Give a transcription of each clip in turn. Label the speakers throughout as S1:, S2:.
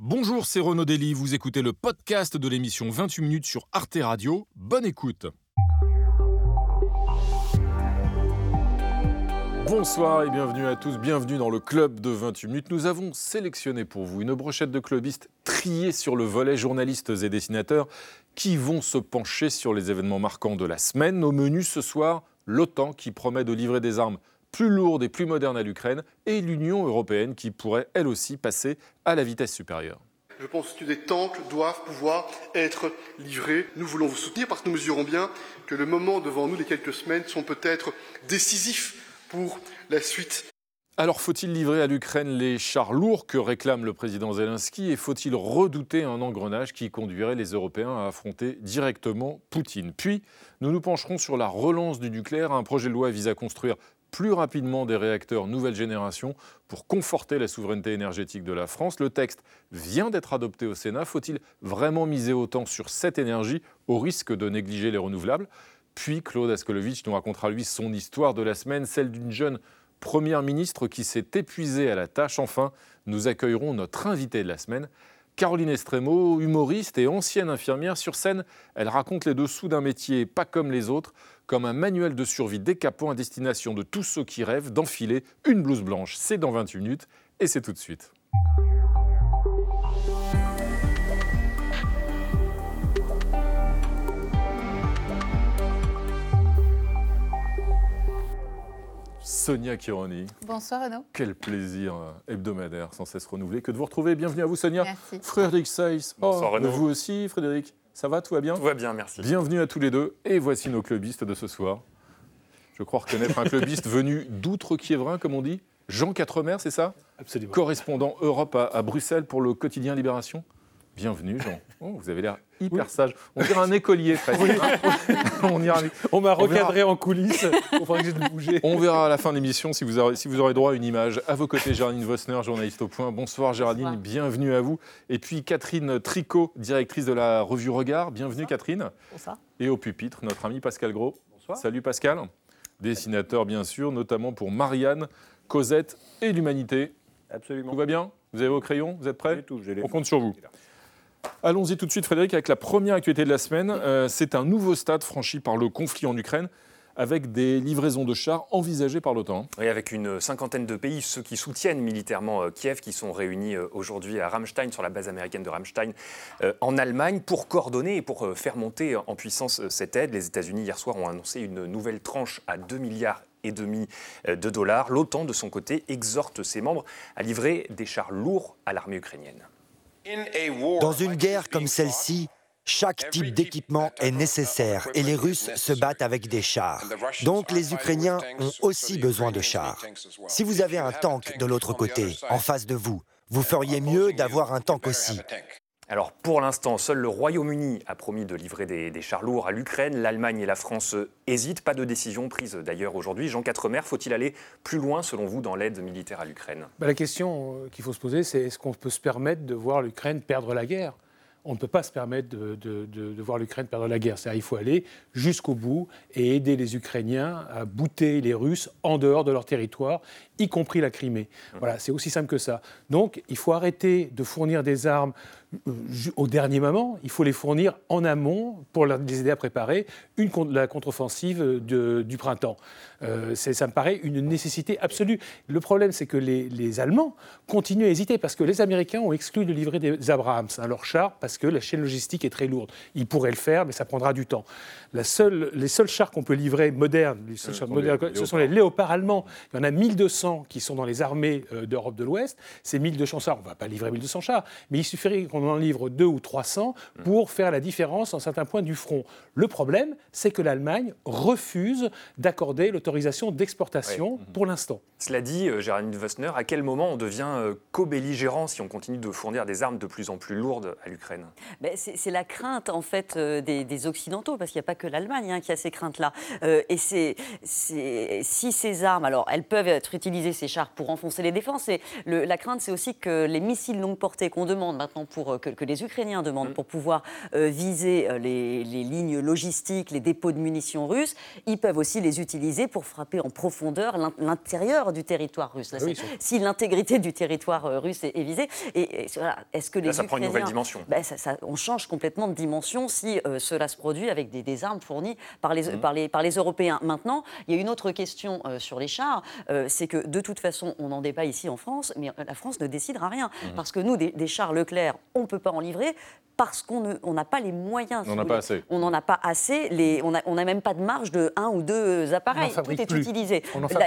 S1: Bonjour, c'est Renaud Dely, vous écoutez le podcast de l'émission 28 minutes sur Arte Radio. Bonne écoute. Bonsoir et bienvenue à tous, bienvenue dans le club de 28 minutes. Nous avons sélectionné pour vous une brochette de clubistes triés sur le volet journalistes et dessinateurs qui vont se pencher sur les événements marquants de la semaine. Au menu ce soir, l'OTAN qui promet de livrer des armes plus lourde et plus moderne à l'Ukraine, et l'Union européenne qui pourrait elle aussi passer à la vitesse supérieure.
S2: Je pense que des tanks doivent pouvoir être livrés. Nous voulons vous soutenir parce que nous mesurons bien que le moment devant nous, les quelques semaines, sont peut-être décisifs pour la suite.
S1: Alors faut-il livrer à l'Ukraine les chars lourds que réclame le président Zelensky et faut-il redouter un engrenage qui conduirait les Européens à affronter directement Poutine? Puis, nous nous pencherons sur la relance du nucléaire. Un projet de loi vise à construire plus rapidement des réacteurs nouvelle génération pour conforter la souveraineté énergétique de la France. Le texte vient d'être adopté au Sénat. Faut-il vraiment miser autant sur cette énergie au risque de négliger les renouvelables? Puis Claude Askolovitch nous racontera lui son histoire de la semaine, celle d'une jeune première ministre qui s'est épuisée à la tâche. Enfin, nous accueillerons notre invité de la semaine. Caroline Estremo, humoriste et ancienne infirmière sur scène, elle raconte les dessous d'un métier pas comme les autres, comme un manuel de survie décapant à destination de tous ceux qui rêvent d'enfiler une blouse blanche. C'est dans 28 minutes et c'est tout de suite. Sonia Kironi.
S3: Bonsoir Renaud.
S1: Quel plaisir euh, hebdomadaire sans cesse renouvelé que de vous retrouver. Bienvenue à vous Sonia.
S3: Merci.
S1: Frédéric Seiss.
S4: Bonsoir, Renaud.
S1: Vous aussi Frédéric ça va, tout va bien
S4: Tout va bien, merci.
S1: Bienvenue à tous les deux. Et voici nos clubistes de ce soir. Je crois reconnaître un clubiste venu d'outre-Kiévrin, comme on dit. Jean Quatremer, c'est ça
S5: Absolument.
S1: Correspondant Europe à, à Bruxelles pour le quotidien Libération. Bienvenue, Jean. Oh, vous avez l'air hyper sage. On dirait un écolier, presque.
S5: on, ira- on m'a recadré en coulisses. Il faudrait que j'aie de bouger.
S1: On verra à la fin de l'émission si, vous aurez- si vous aurez droit à une image. À vos côtés, Géraldine Vossner, journaliste au point. Bonsoir Géraldine,
S3: Bonsoir.
S1: bienvenue à vous. Et puis Catherine Tricot, directrice de la revue Regard. Bienvenue Catherine.
S3: Bonsoir.
S1: Et au pupitre, notre ami Pascal Gros.
S5: Bonsoir.
S1: Salut Pascal. Dessinateur bien sûr, notamment pour Marianne, Cosette et l'Humanité.
S5: Absolument.
S1: Tout va bien? Vous avez vos crayons? Vous êtes prêts?
S5: Tout, j'ai les-
S1: On compte sur vous. Allons-y tout de suite, Frédéric, avec la première actualité de la semaine. Euh, c'est un nouveau stade franchi par le conflit en Ukraine, avec des livraisons de chars envisagées par l'OTAN.
S4: Oui, avec une cinquantaine de pays, ceux qui soutiennent militairement euh, Kiev, qui sont réunis euh, aujourd'hui à Ramstein, sur la base américaine de Ramstein, en Allemagne, pour coordonner et pour faire monter en puissance cette aide. Les États-Unis, hier soir, ont annoncé une nouvelle tranche à 2 milliards et demi de dollars. L'OTAN, de son côté, exhorte ses membres à livrer des chars lourds à l'armée ukrainienne.
S6: Dans une guerre comme celle-ci, chaque type d'équipement est nécessaire et les Russes se battent avec des chars. Donc les Ukrainiens ont aussi besoin de chars. Si vous avez un tank de l'autre côté, en face de vous, vous feriez mieux d'avoir un tank aussi.
S4: Alors pour l'instant, seul le Royaume-Uni a promis de livrer des, des chars lourds à l'Ukraine. L'Allemagne et la France hésitent. Pas de décision prise d'ailleurs aujourd'hui. Jean Quatremer, faut-il aller plus loin selon vous dans l'aide militaire à l'Ukraine?
S5: Bah, la question euh, qu'il faut se poser, c'est est-ce qu'on peut se permettre de voir l'Ukraine perdre la guerre? On ne peut pas se permettre de, de- de- de voir l'Ukraine perdre la guerre. C'est-à-dire il faut aller jusqu'au bout et aider les Ukrainiens à bouter les Russes en dehors de leur territoire, y compris la Crimée. Voilà, c'est aussi simple que ça. Donc il faut arrêter de fournir des armes au dernier moment. Il faut les fournir en amont pour les aider à préparer la contre-offensive du printemps. Euh, ça me paraît une nécessité absolue. Le problème, c'est que les, les Allemands continuent à hésiter parce que les Américains ont exclu de livrer des Abrams, hein, leurs chars, parce que la chaîne logistique est très lourde. Ils pourraient le faire, mais ça prendra du temps. La seule, les seuls chars qu'on peut livrer modernes, les seuls
S1: Ce
S5: chars
S1: sont
S5: modernes,
S1: les
S5: ce sont les léopards allemands. Il y en a 1200 qui sont dans les armées euh, d'Europe de l'Ouest. Ces 1200 chars, on ne va pas livrer 1200 chars, mais il suffirait qu'on en livre deux ou 300 pour faire la différence en certains points du front. Le problème, c'est que l'Allemagne refuse d'accorder l'autorisation d'exportation pour l'instant.
S4: Cela dit, euh, Géraldine Vossner, à quel moment on devient euh, co-belligérant si on continue de fournir des armes de plus en plus lourdes à l'Ukraine?
S3: Ben, c'est la crainte en fait euh, des, des Occidentaux, parce qu'il n'y a pas que l'Allemagne hein, qui a ces craintes-là. Euh, et c'est si ces armes, alors elles peuvent être utilisées, ces chars, pour renfoncer les défenses. Et le- la crainte, c'est aussi que les missiles longue portée qu'on demande maintenant pour pour, que, les Ukrainiens demandent mm. pour pouvoir viser les, lignes logistiques, les dépôts de munitions russes, ils peuvent aussi les utiliser pour frapper en profondeur l'intérieur du territoire russe. Ah si l'intégrité du territoire russe est, visée, et, est-ce que les
S4: ça prend une nouvelle dimension.
S3: Ben, ça, on change complètement de dimension si cela se produit avec des, armes fournies par les, mm. par, les, par les Européens. Maintenant, il y a une autre question sur les chars, c'est que de toute façon, on n'en débat ici en France, mais la France ne décidera rien. Mhm. Parce que nous, des, des chars Leclerc, on ne peut pas en livrer parce qu'on n'a pas les moyens.
S1: On n'en a pas assez.
S3: On n'en a pas assez. Les, on n'a on a même pas de marge de un ou deux appareils. Tout est utilisé.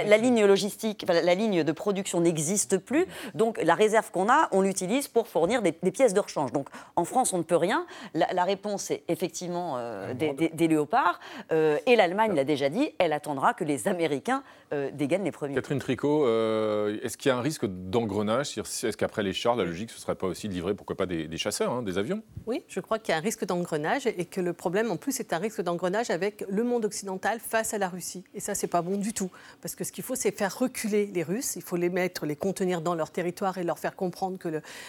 S3: La, ligne logistique, la ligne de production n'existe plus. Donc la réserve qu'on a, on l'utilise pour fournir des, pièces de rechange. Donc en France, on ne peut rien. La, réponse est effectivement euh, des, léopards. Euh, et l'Allemagne l'a déjà dit, elle attendra que les Américains euh, dégainent les premiers.
S1: Catherine Tricot, est-ce qu'il y a un risque d'engrenage? Est-ce qu'après les chars, la logique, ce ne serait pas aussi de livrer, pourquoi pas, des, chasseurs, hein, des avions?
S7: Oui, je crois qu'il y a un risque d'engrenage et que le problème, en plus, c'est un risque d'engrenage avec le monde occidental face à la Russie. Et ça, c'est pas bon du tout. Parce que ce qu'il faut, c'est faire reculer les Russes. Il faut les mettre, les contenir dans leur territoire et leur faire comprendre que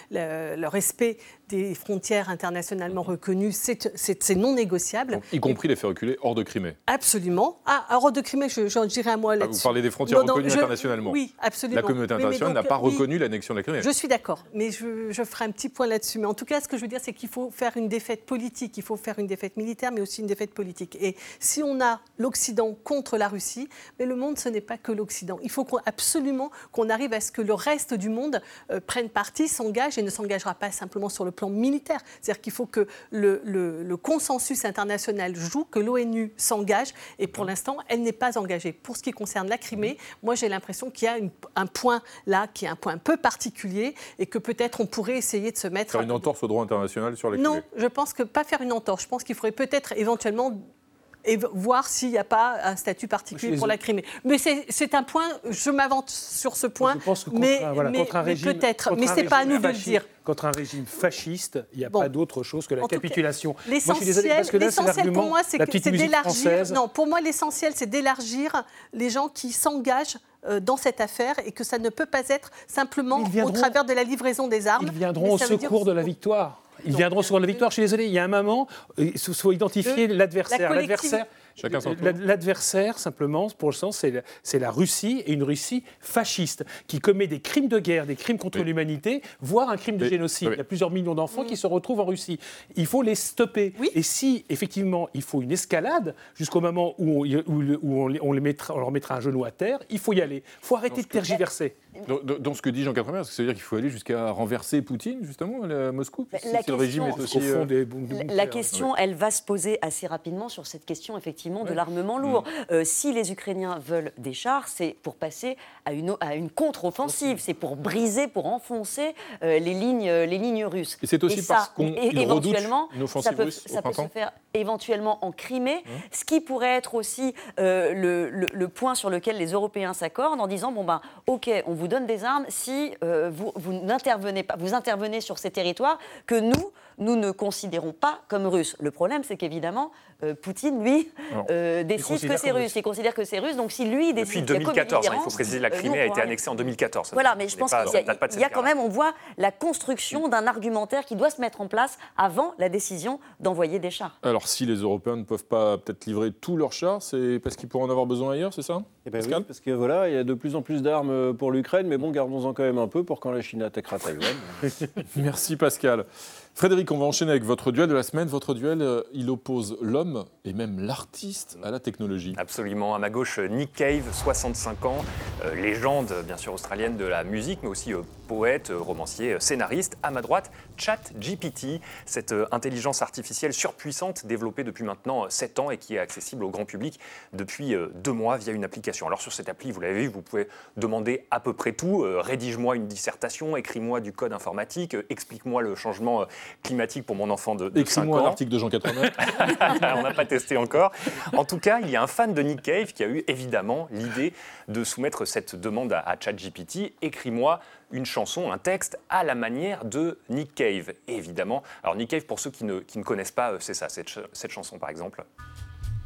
S7: le, respect des frontières internationalement reconnues, c'est non négociable.
S1: y compris les faire reculer hors de Crimée.
S7: Absolument. Ah, hors de Crimée, j'en dirais un mot là-dessus.
S1: Ah, vous parlez des frontières reconnues internationalement.
S7: Oui, absolument.
S1: La communauté internationale n'a pas reconnu l'annexion de la Crimée.
S7: Je suis d'accord, mais je, je ferai un petit point là-dessus. Mais en tout cas, ce que je veux dire, c'est qu'il faut faire une défaite politique, il faut faire une défaite militaire, mais aussi une défaite politique. Et si on a l'Occident contre la Russie, mais le monde, ce n'est pas que l'Occident. Il faut absolument qu'on arrive à ce que le reste du monde euh, prenne parti, s'engage et ne s'engagera pas simplement sur le plan militaire. C'est-à-dire qu'il faut que le, consensus international joue, que l'ONU s'engage, et pour l'instant, elle n'est pas engagée. Pour ce qui concerne la Crimée, moi j'ai l'impression qu'il y a un point là qui est un point un peu particulier et que peut-être on pourrait essayer de se mettre...
S1: Faire une entorse au droit international sur
S7: non, je pense que pas faire une entorse. Je pense qu'il faudrait peut-être éventuellement et voir s'il n'y a pas un statut particulier pour la Crimée. Mais c'est un point, je m'avance sur ce point, je pense que mais, peut-être, mais ce n'est pas à nous de le dire.
S5: Contre un régime fasciste, il n'y a pas d'autre chose que la capitulation.
S7: L'essentiel pour moi, c'est d'élargir. Non, pour moi, l'essentiel, c'est d'élargir les gens qui s'engagent euh, dans cette affaire et que ça ne peut pas être simplement au travers de la livraison des armes.
S5: Ils viendront au secours de la victoire. Ils viendront souvent de la victoire. Je suis désolé, il y a un moment, il faut identifier l'adversaire. L'adversaire, L'adversaire, simplement, pour le sens, c'est la, Russie et une Russie fasciste qui commet des crimes de guerre, des crimes contre l'humanité, voire un crime de génocide. Il y a plusieurs millions d'enfants qui se retrouvent en Russie. Il faut les stopper. Et si, effectivement, il faut une escalade jusqu'au moment où, on, les mettra, on, leur mettra un genou à terre, il faut y aller. Il faut arrêter de tergiverser.
S1: Dans, ce que dit Jean est-ce que ça veut dire qu'il faut aller jusqu'à renverser Poutine, justement, à Moscou
S3: La, question, régime est aussi, euh, la question, elle va se poser assez rapidement sur cette question, effectivement, de l'armement lourd. Mm. Euh, si les Ukrainiens veulent des chars, c'est pour passer à une, à une contre-offensive, c'est pour briser, pour enfoncer euh, les, lignes, les lignes russes.
S1: Et c'est aussi parce qu'on redoutent une offensive
S3: ça peut,
S1: russe
S3: ça peut se faire éventuellement en Crimée, ce qui pourrait être aussi le, le, point sur lequel les Européens s'accordent en disant, bon ben, ok, on vous donne des armes si euh, vous, vous n'intervenez pas, vous intervenez sur ces territoires que nous, nous ne considérons pas comme russes. Le problème, c'est qu'évidemment, euh, Poutine, lui, euh, décide que c'est russe. Il considère que c'est russe. Donc si lui décide...
S4: Depuis 2014, hein, il faut préciser, la Crimée a été annexée en 2014.
S3: Voilà, mais je pense qu'il y, a quand même, on voit la construction d'un argumentaire qui doit se mettre en place avant la décision d'envoyer des chars.
S1: Alors si les Européens ne peuvent pas peut-être livrer tous leurs chars, c'est parce qu'ils pourront en avoir besoin ailleurs, c'est ça?
S8: Eh ben oui, parce que voilà, il y a de plus en plus d'armes pour l'Ukraine, mais bon, gardons-en quand même un peu pour quand la Chine attaquera Taïwan.
S1: Merci Pascal. Frédéric, on va enchaîner avec votre duel de la semaine. Votre duel, euh, il oppose l'homme et même l'artiste à la technologie.
S4: Absolument. À ma gauche, Nick Cave, 65 ans, euh, légende bien sûr australienne de la musique, mais aussi euh, poète, romancier, scénariste. À ma droite, ChatGPT, cette intelligence artificielle surpuissante développée depuis maintenant 7 ans et qui est accessible au grand public depuis deux mois via une application. Alors sur cette appli, vous l'avez vu, vous pouvez demander à peu près tout. Rédige-moi une dissertation, écris-moi du code informatique, explique-moi le changement climatique pour mon enfant de, de 5
S1: ans. un article de Jean 80.
S4: On n'a pas testé encore. En tout cas, il y a un fan de Nick Cave qui a eu évidemment l'idée de soumettre cette demande à, ChatGPT. Écris-moi une chanson, un texte à la manière de Nick Cave, évidemment. Alors Nick Cave, pour ceux qui ne, qui ne connaissent pas, euh, c'est ça, cette, cette chanson par exemple.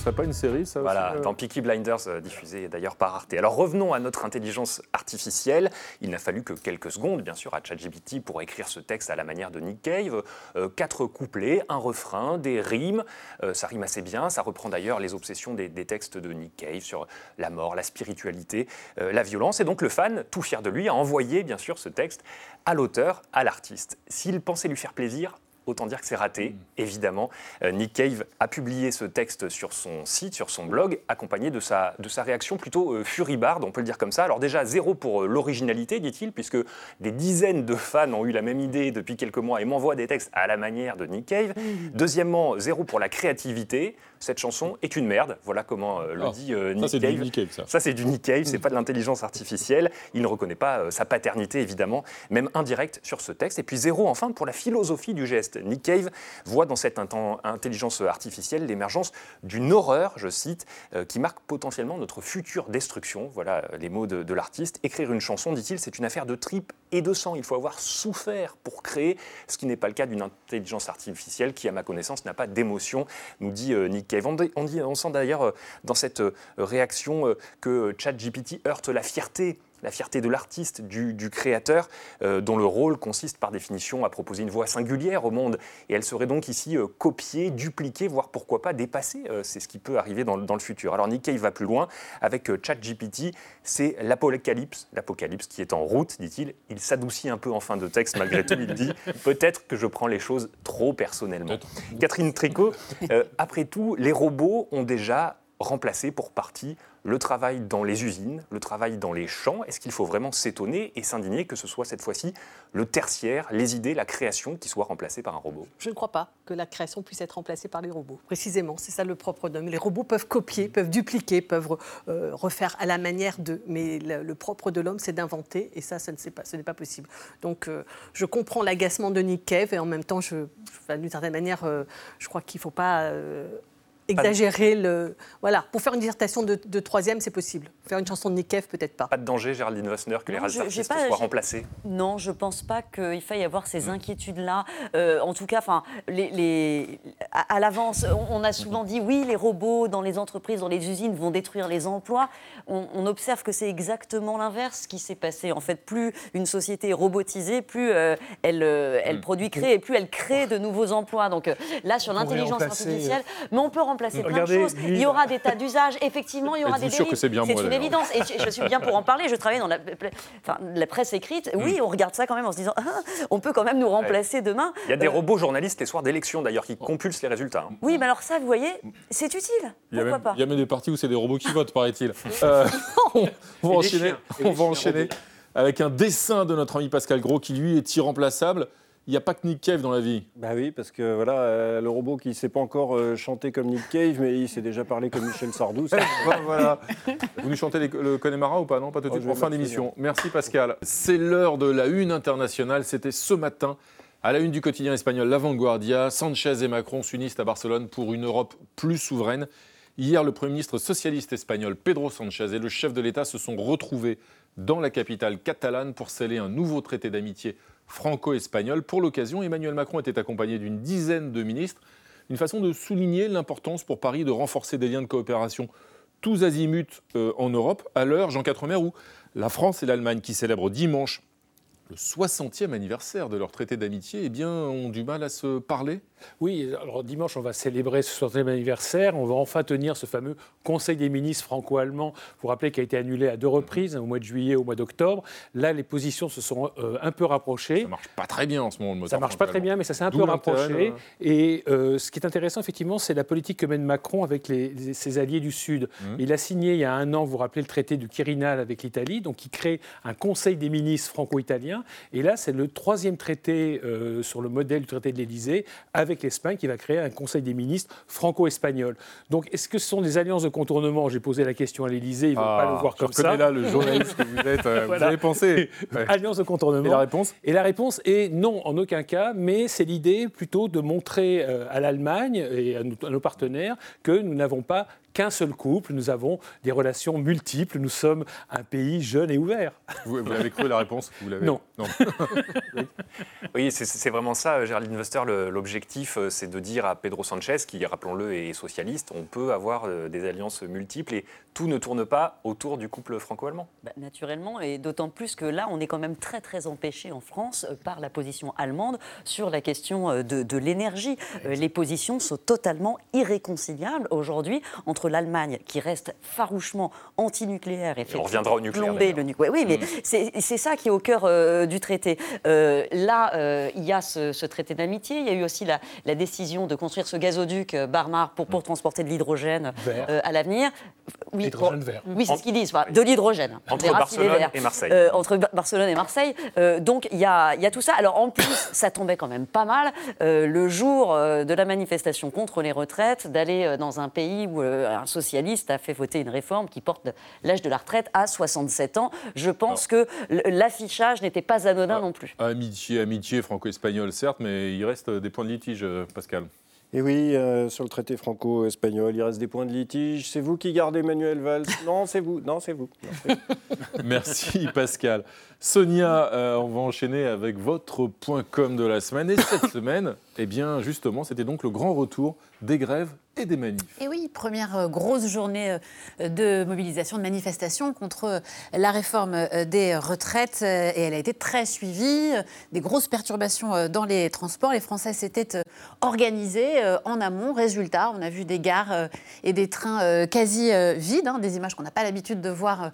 S1: Ce serait pas une série, ça
S4: Voilà, dans Peaky Blinders, diffusé d'ailleurs par Arte. Alors revenons à notre intelligence artificielle. Il n'a fallu que quelques secondes, bien sûr, à ChatGPT pour écrire ce texte à la manière de Nick Cave. quatre couplets, un refrain, des rimes. ça rime assez bien. Ça reprend d'ailleurs les obsessions des, des, textes de Nick Cave sur la mort, la spiritualité, la violence. Et donc le fan, tout fier de lui, a envoyé, bien sûr, ce texte à l'auteur, à l'artiste. S'il pensait lui faire plaisir, autant dire que c'est raté, mm. évidemment. Euh, Nick Cave a publié ce texte sur son site, sur son blog, accompagné de sa, de sa réaction plutôt euh, furibarde, on peut le dire comme ça. Alors déjà, zéro pour euh, l'originalité, dit-il, puisque des dizaines de fans ont eu la même idée depuis quelques mois et m'envoient des textes à la manière de Nick Cave. Mm. Deuxièmement, zéro pour la créativité. Cette chanson est une merde, voilà comment le oh, dit Nick
S1: ça,
S4: Cave.
S1: Du Nick Cave. Ça,
S4: ça c'est du Nick Cave, c'est mm. pas de l'intelligence artificielle. Il ne reconnaît pas sa paternité, évidemment, même indirecte sur ce texte. Et puis zéro, enfin, pour la philosophie du geste. Nick Cave voit dans cette intelligence artificielle l'émergence d'une horreur, je cite, euh, qui marque potentiellement notre future destruction. Voilà les mots de, l'artiste. Écrire une chanson, dit-il, c'est une affaire de tripes et de sang. Il faut avoir souffert pour créer, ce qui n'est pas le cas d'une intelligence artificielle qui, à ma connaissance, n'a pas d'émotion, nous dit euh, Nick Cave. On, sent d'ailleurs euh, dans cette réaction que ChatGPT heurte la fierté la fierté de l'artiste, du, créateur, euh, dont le rôle consiste par définition à proposer une voix singulière au monde. Et elle serait donc ici euh, copiée, dupliquée, voire pourquoi pas dépassée. Euh, c'est ce qui peut arriver dans, le futur. Alors Nikkei va plus loin. Avec ChatGPT, c'est l'apocalypse, l'apocalypse qui est en route, dit-il. Il, s'adoucit un peu en fin de texte malgré tout. Il dit peut-être que je prends les choses trop personnellement. Catherine Tricot, après tout, les robots ont déjà remplacé pour partie le travail dans les usines, le travail dans les champs. Est-ce qu'il faut vraiment s'étonner et s'indigner que ce soit cette fois-ci le tertiaire, les idées, la création qui soit remplacée par un robot?
S7: Je ne crois pas que la création puisse être remplacée par les robots. Précisément, c'est ça le propre d'homme. Les robots peuvent copier, peuvent dupliquer, peuvent euh, refaire à la manière de. Mais le, propre de l'homme, c'est d'inventer et ça, ce n'est pas, possible. Donc, euh, je comprends l'agacement de Nick Cave et en même temps, d'une certaine manière, euh, je crois qu'il ne faut pas exagérer le. Voilà, pour faire une dissertation de, troisième, c'est possible. Faire une chanson de Nick Cave, peut-être pas.
S4: Pas de danger, Géraldine Vassner, que les artistes soient remplacés
S3: Non, je pense pas qu'il faille avoir ces mm. inquiétudes-là. Euh, en tout cas, enfin, les, à, l'avance, on, a souvent dit oui, les robots dans les entreprises, dans les usines vont détruire les emplois. On, observe que c'est exactement l'inverse qui s'est passé. En fait, plus une société est robotisée, plus euh, elle, euh, elle mm. produit, crée, et plus elle crée de nouveaux emplois. Donc là, sur l'intelligence artificielle, mais on peut remplacer remplacer plein de choses. Il y aura des tas d'usages. Effectivement, il y aura des délits.
S1: C'est
S3: une évidence. Et je, suis bien pour en parler. Je travaille dans la, enfin, la presse écrite. Oui, mm. on regarde ça quand même en se disant, ah, on peut quand même nous remplacer demain.
S4: Il y a des euh, robots journalistes les soirs d'élection d'ailleurs qui compulsent les résultats. Hein.
S3: Oui, mais alors ça, vous voyez, c'est utile. Pourquoi pas
S1: Il y a même des partis où c'est des robots qui votent, paraît-il. Euh, on va enchaîner. On va enchaîner avec un dessin de notre ami Pascal Gros qui lui est irremplaçable il n'y a pas que Nick Cave dans la vie.
S8: Bah oui, parce que voilà, euh, le robot qui ne sait pas encore euh, chanter comme Nick Cave, mais il sait déjà parler comme Michel Sardou.
S1: voilà. Vous nous chantez le Connemara ou pas Non, pas tout de oh, suite, en fin d'émission. Merci Pascal. C'est l'heure de la une internationale. C'était ce matin. À la une du quotidien espagnol La Vanguardia, Sanchez et Macron s'unissent à Barcelone pour une Europe plus souveraine. Hier, le Premier ministre socialiste espagnol Pedro Sanchez et le chef de l'État se sont retrouvés dans la capitale catalane pour sceller un nouveau traité d'amitié franco-espagnol. Pour l'occasion, Emmanuel Macron était accompagné d'une dizaine de ministres, une façon de souligner l'importance pour Paris de renforcer des liens de coopération tous azimuts euh, en Europe, à l'heure, Jean Quatremer, où la France et l'Allemagne, qui célèbrent dimanche le 60e anniversaire de leur traité d'amitié, eh ont du mal à se parler
S5: Oui, alors dimanche, on va célébrer ce 60e anniversaire. On va enfin tenir ce fameux Conseil des ministres franco-allemands. Vous vous rappelez qu'il a été annulé à deux reprises, au mois de juillet et au mois d'octobre. Là, les positions se sont euh, un peu rapprochées.
S1: Ça marche pas très bien en ce moment, le
S5: Ça marche pas très bien, mais ça s'est un peu rapproché. Et euh, ce qui est intéressant, effectivement, c'est la politique que mène Macron avec ses alliés du Sud. Mmh. Il a signé il y a un an, vous vous rappelez, le traité du Quirinal avec l'Italie, donc il crée un Conseil des ministres franco-italiens et là, c'est le troisième traité euh, sur le modèle du traité de l'Élysée avec l'Espagne qui va créer un Conseil des ministres franco-espagnol. Donc, est-ce que ce sont des alliances de contournement? J'ai posé la question à l'Élysée, ils ne vont pas le ah, voir comme ça.
S1: là le journaliste que vous êtes. Euh, vous avez pensé
S5: Alliance de contournement.
S1: Et la réponse?
S5: Et la réponse est non, en aucun cas, mais c'est l'idée plutôt de montrer euh, à l'Allemagne et à nos partenaires que nous n'avons pas qu'un seul couple, nous avons des relations multiples, nous sommes un pays jeune et ouvert.
S1: Vous, l'avez cru la réponse vous
S5: Non.
S1: non.
S4: oui, c'est vraiment ça, Géraldine Wester. L'objectif, euh, c'est de dire à Pedro Sanchez, qui, rappelons-le, est socialiste, on peut avoir euh, des alliances multiples et tout ne tourne pas autour du couple franco-allemand.
S3: Bah, naturellement, et d'autant plus que là, on est quand même très très empêché en France euh, par la position allemande sur la question de, de l'énergie. Les positions sont totalement irréconciliables aujourd'hui entre l'Allemagne, qui reste farouchement antinucléaire
S4: et fait on reviendra au nucléaire.
S3: Le nucléaire. Oui, mais mm. c'est ça qui est au cœur du traité. là, il y a ce, traité d'amitié. Il y a eu aussi la, décision de construire ce gazoduc euh, Barmar pour, pour mm. transporter de l'hydrogène euh, à l'avenir.
S5: Oui, l'hydrogène vert.
S3: Oui, c'est ce qu'ils disent, de l'hydrogène.
S4: Entre Barcelone et Marseille.
S3: Euh, entre Barcelone et Marseille. donc il y, a, y, a, tout ça. Alors en plus, ça tombait quand même pas mal le jour de la manifestation contre les retraites d'aller dans un pays où un socialiste a fait voter une réforme qui porte l'âge de la retraite à 67 ans. Je pense que l'affichage n'était pas anodin ah, non plus.
S1: Amitié, amitié franco-espagnole, certes, mais il reste des points de litige, euh, Pascal.
S8: Et oui, euh, sur le traité franco-espagnol, il reste des points de litige. C'est vous qui gardez Manuel Valls? Non, c'est vous. Non, c'est vous.
S1: Merci Pascal. Sonia, euh, on va enchaîner avec votre point com de la semaine. Et cette semaine, eh bien, justement, c'était donc le grand retour des grèves et des manifs.
S9: Et oui, première euh, grosse journée euh, de mobilisation, de manifestation contre euh, la réforme des retraites. Et elle a été très suivie. Des grosses perturbations dans les transports. Les Français s'étaient organisés en amont. Résultat, on a vu des gares et des trains quasi vides, hein, des images qu'on n'a pas l'habitude de voir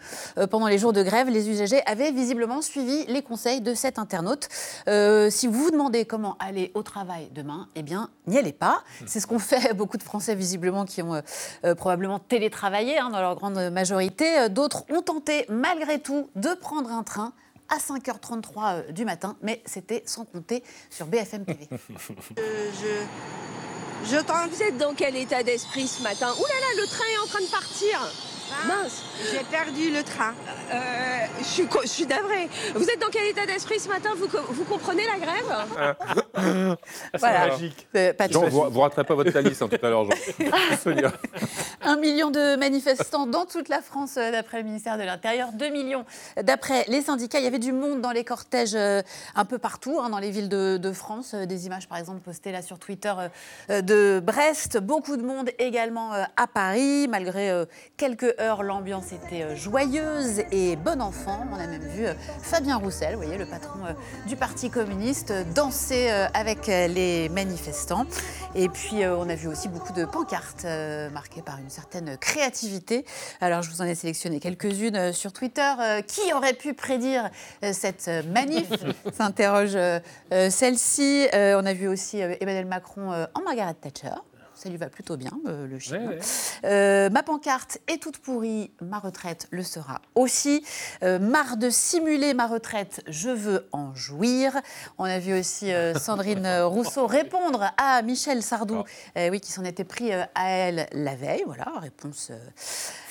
S9: pendant les jours de grève. Les usagers avaient visiblement suivi les conseils de cet internaute. Si vous vous demandez comment aller au travail demain, eh bien, n'y allez pas. C'est ce qu'ont fait beaucoup de Français visiblement qui ont euh, euh, probablement télétravaillé hein, dans leur grande majorité. Euh, d'autres ont tenté malgré tout de prendre un train à 5h33 du matin, mais c'était sans compter sur BFM TV.
S10: je, je, vous êtes dans quel état d'esprit ce matin? Ouh là là, le train est en train de partir Mince
S11: J'ai perdu le train.
S10: Euh, je suis, je suis navrée. Vous êtes dans quel état d'esprit ce matin vous, vous comprenez la grève
S1: C'est magique. Jean, vous ne raterez pas votre calice hein, tout à l'heure, Sonia.
S9: Un million de manifestants dans toute la France, euh, d'après le ministère de l'Intérieur. Deux millions d'après les syndicats. Il y avait du monde dans les cortèges euh, un peu partout, hein, dans les villes de, de, France. Des images, par exemple, postées là sur Twitter de Brest. Beaucoup de monde également à Paris, malgré quelques heure, l'ambiance était euh, joyeuse et bon enfant. On a même vu euh, Fabien Roussel, vous voyez, le patron euh, du Parti communiste, danser avec les manifestants. Et puis, on a vu aussi beaucoup de pancartes marquées par une certaine créativité. Alors, je vous en ai sélectionné quelques-unes sur Twitter. Qui aurait pu prédire cette manif s'interroge celle-ci. On a vu aussi Emmanuel Macron en Margaret Thatcher ça lui va plutôt bien, euh, le chien. Euh, ma pancarte est toute pourrie, ma retraite le sera aussi. Euh, marre de simuler ma retraite, je veux en jouir. On a vu aussi Sandrine Rousseau répondre à Michel Sardou, ah. oui, qui s'en était pris à elle la veille. Voilà, réponse.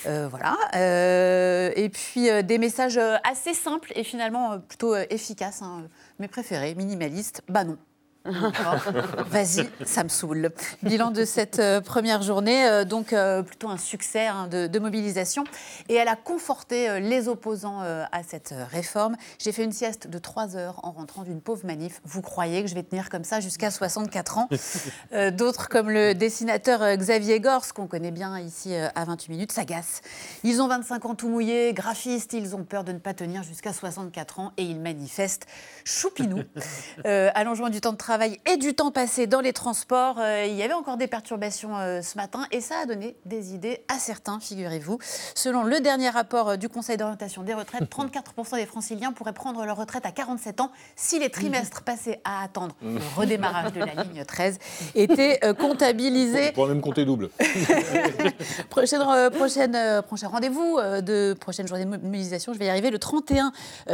S9: voilà. et puis des messages assez simples et finalement plutôt efficaces. Hein. Mes préférés, minimalistes, bah non. Vas-y, ça me saoule. Bilan de cette euh, première journée, euh, donc euh, plutôt un succès hein, de, mobilisation. Et elle a conforté les opposants à cette réforme. J'ai fait une sieste de 3 heures en rentrant d'une pauvre manif. Vous croyez que je vais tenir comme ça jusqu'à 64 ans? D'autres, comme le dessinateur Xavier Gors, qu'on connaît bien ici à 28 minutes, s'agacent. Ils ont 25 ans tout mouillés, graphistes, ils ont peur de ne pas tenir jusqu'à 64 ans et ils manifestent choupinou. allongement du temps de travail et du temps passé dans les transports. Euh, il y avait encore des perturbations euh, ce matin et ça a donné des idées à certains, figurez-vous. Selon le dernier rapport euh, du Conseil d'orientation des retraites, 34% des franciliens pourraient prendre leur retraite à 47 ans si les trimestres passés à attendre le redémarrage de la ligne 13 étaient comptabilisés.
S1: On pourrait même compter double.
S9: prochaine, prochaine, prochain rendez-vous de prochaine journée de mobilisation, je vais y arriver le 31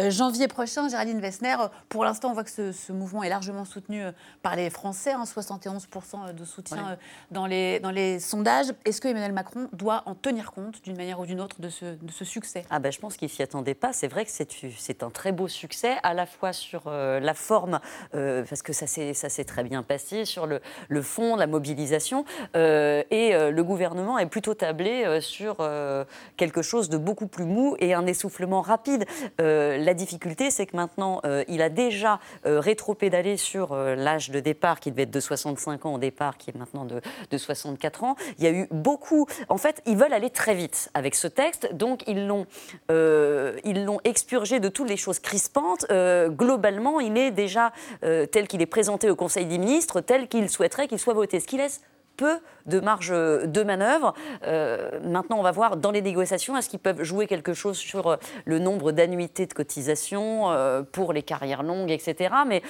S9: janvier prochain. Géraldine Wessner, pour l'instant, on voit que ce, ce mouvement est largement soutenu par les Français, 71% hein, de soutien euh, dans, les, dans les sondages. Est-ce que Emmanuel Macron doit en tenir compte d'une manière ou d'une autre de ce, de ce succès?
S3: Ah ben, Je pense qu'il ne s'y attendait pas. C'est vrai que c'est un très beau succès, à la fois sur euh, la forme, euh, parce que ça s'est très bien passé, sur le, le fond, la mobilisation. et le gouvernement est plutôt tabler sur quelque chose de beaucoup plus mou et un essoufflement rapide. la difficulté, c'est que maintenant, il a déjà rétro-pédalé sur l'âge de départ qui devait être de 65 ans au départ, qui est maintenant de, de 64 ans. Il y a eu beaucoup. En fait, ils veulent aller très vite avec ce texte, donc ils l'ont ils l'ont expurgé de toutes les choses crispantes. globalement, il est déjà tel qu'il est présenté au Conseil des ministres, tel qu'il souhaiterait qu'il soit voté. Ce qui laisse de marge de manœuvre. Euh, maintenant, on va voir dans les négociations, est-ce qu'ils peuvent jouer quelque chose sur euh, le nombre d'annuités de cotisation euh, pour les carrières longues, etc. Mais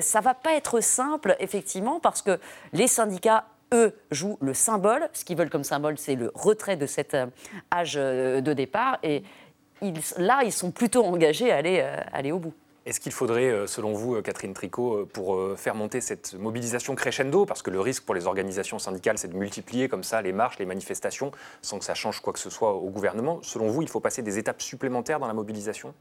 S3: ça va pas être simple, effectivement, parce que les syndicats eux jouent le symbole. Ce qu'ils veulent comme symbole, c'est le retrait de cet âge de départ. Et là, ils sont plutôt engagés à aller, à aller au bout.
S4: Est-ce qu'il faudrait, euh, selon vous, euh, Catherine Tricot, euh, pour faire monter cette mobilisation crescendo, parce que le risque pour les organisations syndicales, c'est de multiplier comme ça les marches, les manifestations, sans que ça change quoi que ce soit au gouvernement, selon vous, il faut passer des étapes supplémentaires dans la mobilisation?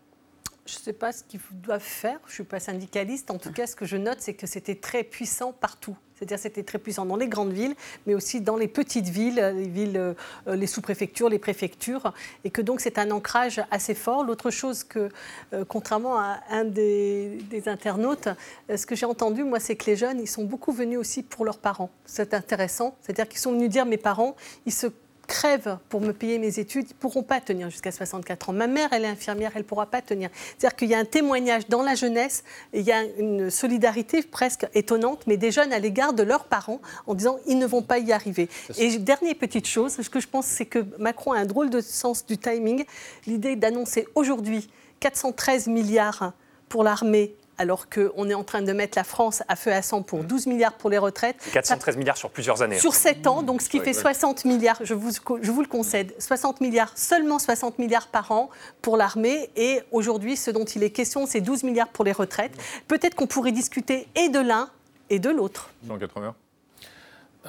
S7: Je ne sais pas ce qu'ils doivent faire, je ne suis pas syndicaliste. En tout cas, ce que je note, c'est que c'était très puissant partout. C'est-à-dire c'était très puissant dans les grandes villes, mais aussi dans les petites villes, les villes, euh, les sous-préfectures, les préfectures, et que donc c'est un ancrage assez fort. L'autre chose que, euh, contrairement à un des, internautes, euh, ce que j'ai entendu, moi, c'est que les jeunes, ils sont beaucoup venus aussi pour leurs parents. C'est intéressant. C'est-à-dire qu'ils sont venus dire, mes parents, ils se crèvent pour me payer mes études, ils ne pourront pas tenir jusqu'à 64 ans. Ma mère, elle est infirmière, elle ne pourra pas tenir. C'est-à-dire qu'il y a un témoignage dans la jeunesse, il y a une solidarité presque étonnante, mais des jeunes à l'égard de leurs parents en disant ils ne vont pas y arriver. Et dernière petite chose, ce que je pense, c'est que Macron a un drôle de sens du timing. L'idée d'annoncer aujourd'hui 413 milliards pour l'armée alors qu'on est en train de mettre la France à feu à sang pour 12 milliards pour les retraites.
S4: 413 milliards sur plusieurs années.
S7: Sur 7 ans, donc ce qui fait 60 milliards, je vous, je vous le concède, 60 milliards, seulement 60 milliards par an pour l'armée. Et aujourd'hui, ce dont il est question, c'est 12 milliards pour les retraites. Peut-être qu'on pourrait discuter et de l'un et de l'autre.
S1: 180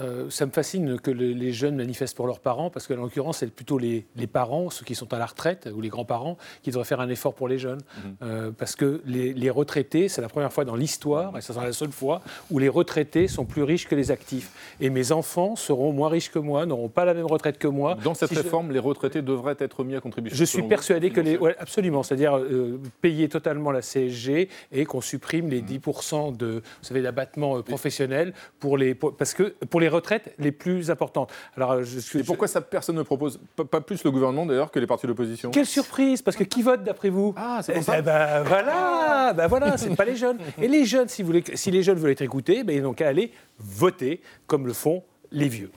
S5: euh, ça me fascine que les jeunes manifestent pour leurs parents, parce que en l'occurrence, c'est plutôt les, parents, ceux qui sont à la retraite, ou les grands-parents, qui devraient faire un effort pour les jeunes. Mhm. Euh, parce que les, retraités, c'est la première fois dans l'histoire, et ce sera la seule fois, où les retraités sont plus riches que les actifs. Et mes enfants seront moins riches que moi, n'auront pas la même retraite que moi.
S1: Dans cette réforme, les retraités devraient être mis à contribution
S5: Je suis persuadé que les. absolument, c'est-à-dire euh, payer totalement la CSG et qu'on supprime les 10% mhm. de, vous savez, d'abattement professionnel pour les. parce que pour les les retraites les plus importantes.
S1: Alors, je suis, Et pourquoi ça, personne ne propose Pas plus le gouvernement d'ailleurs que les partis d'opposition?
S5: Quelle surprise Parce que qui vote d'après vous?
S1: Ah, c'est ça.
S5: Eh ben, voilà, ben voilà, c'est pas les jeunes. Et les jeunes, si, vous voulez, si les jeunes veulent être écoutés, ben, ils n'ont qu'à aller voter comme le font les vieux.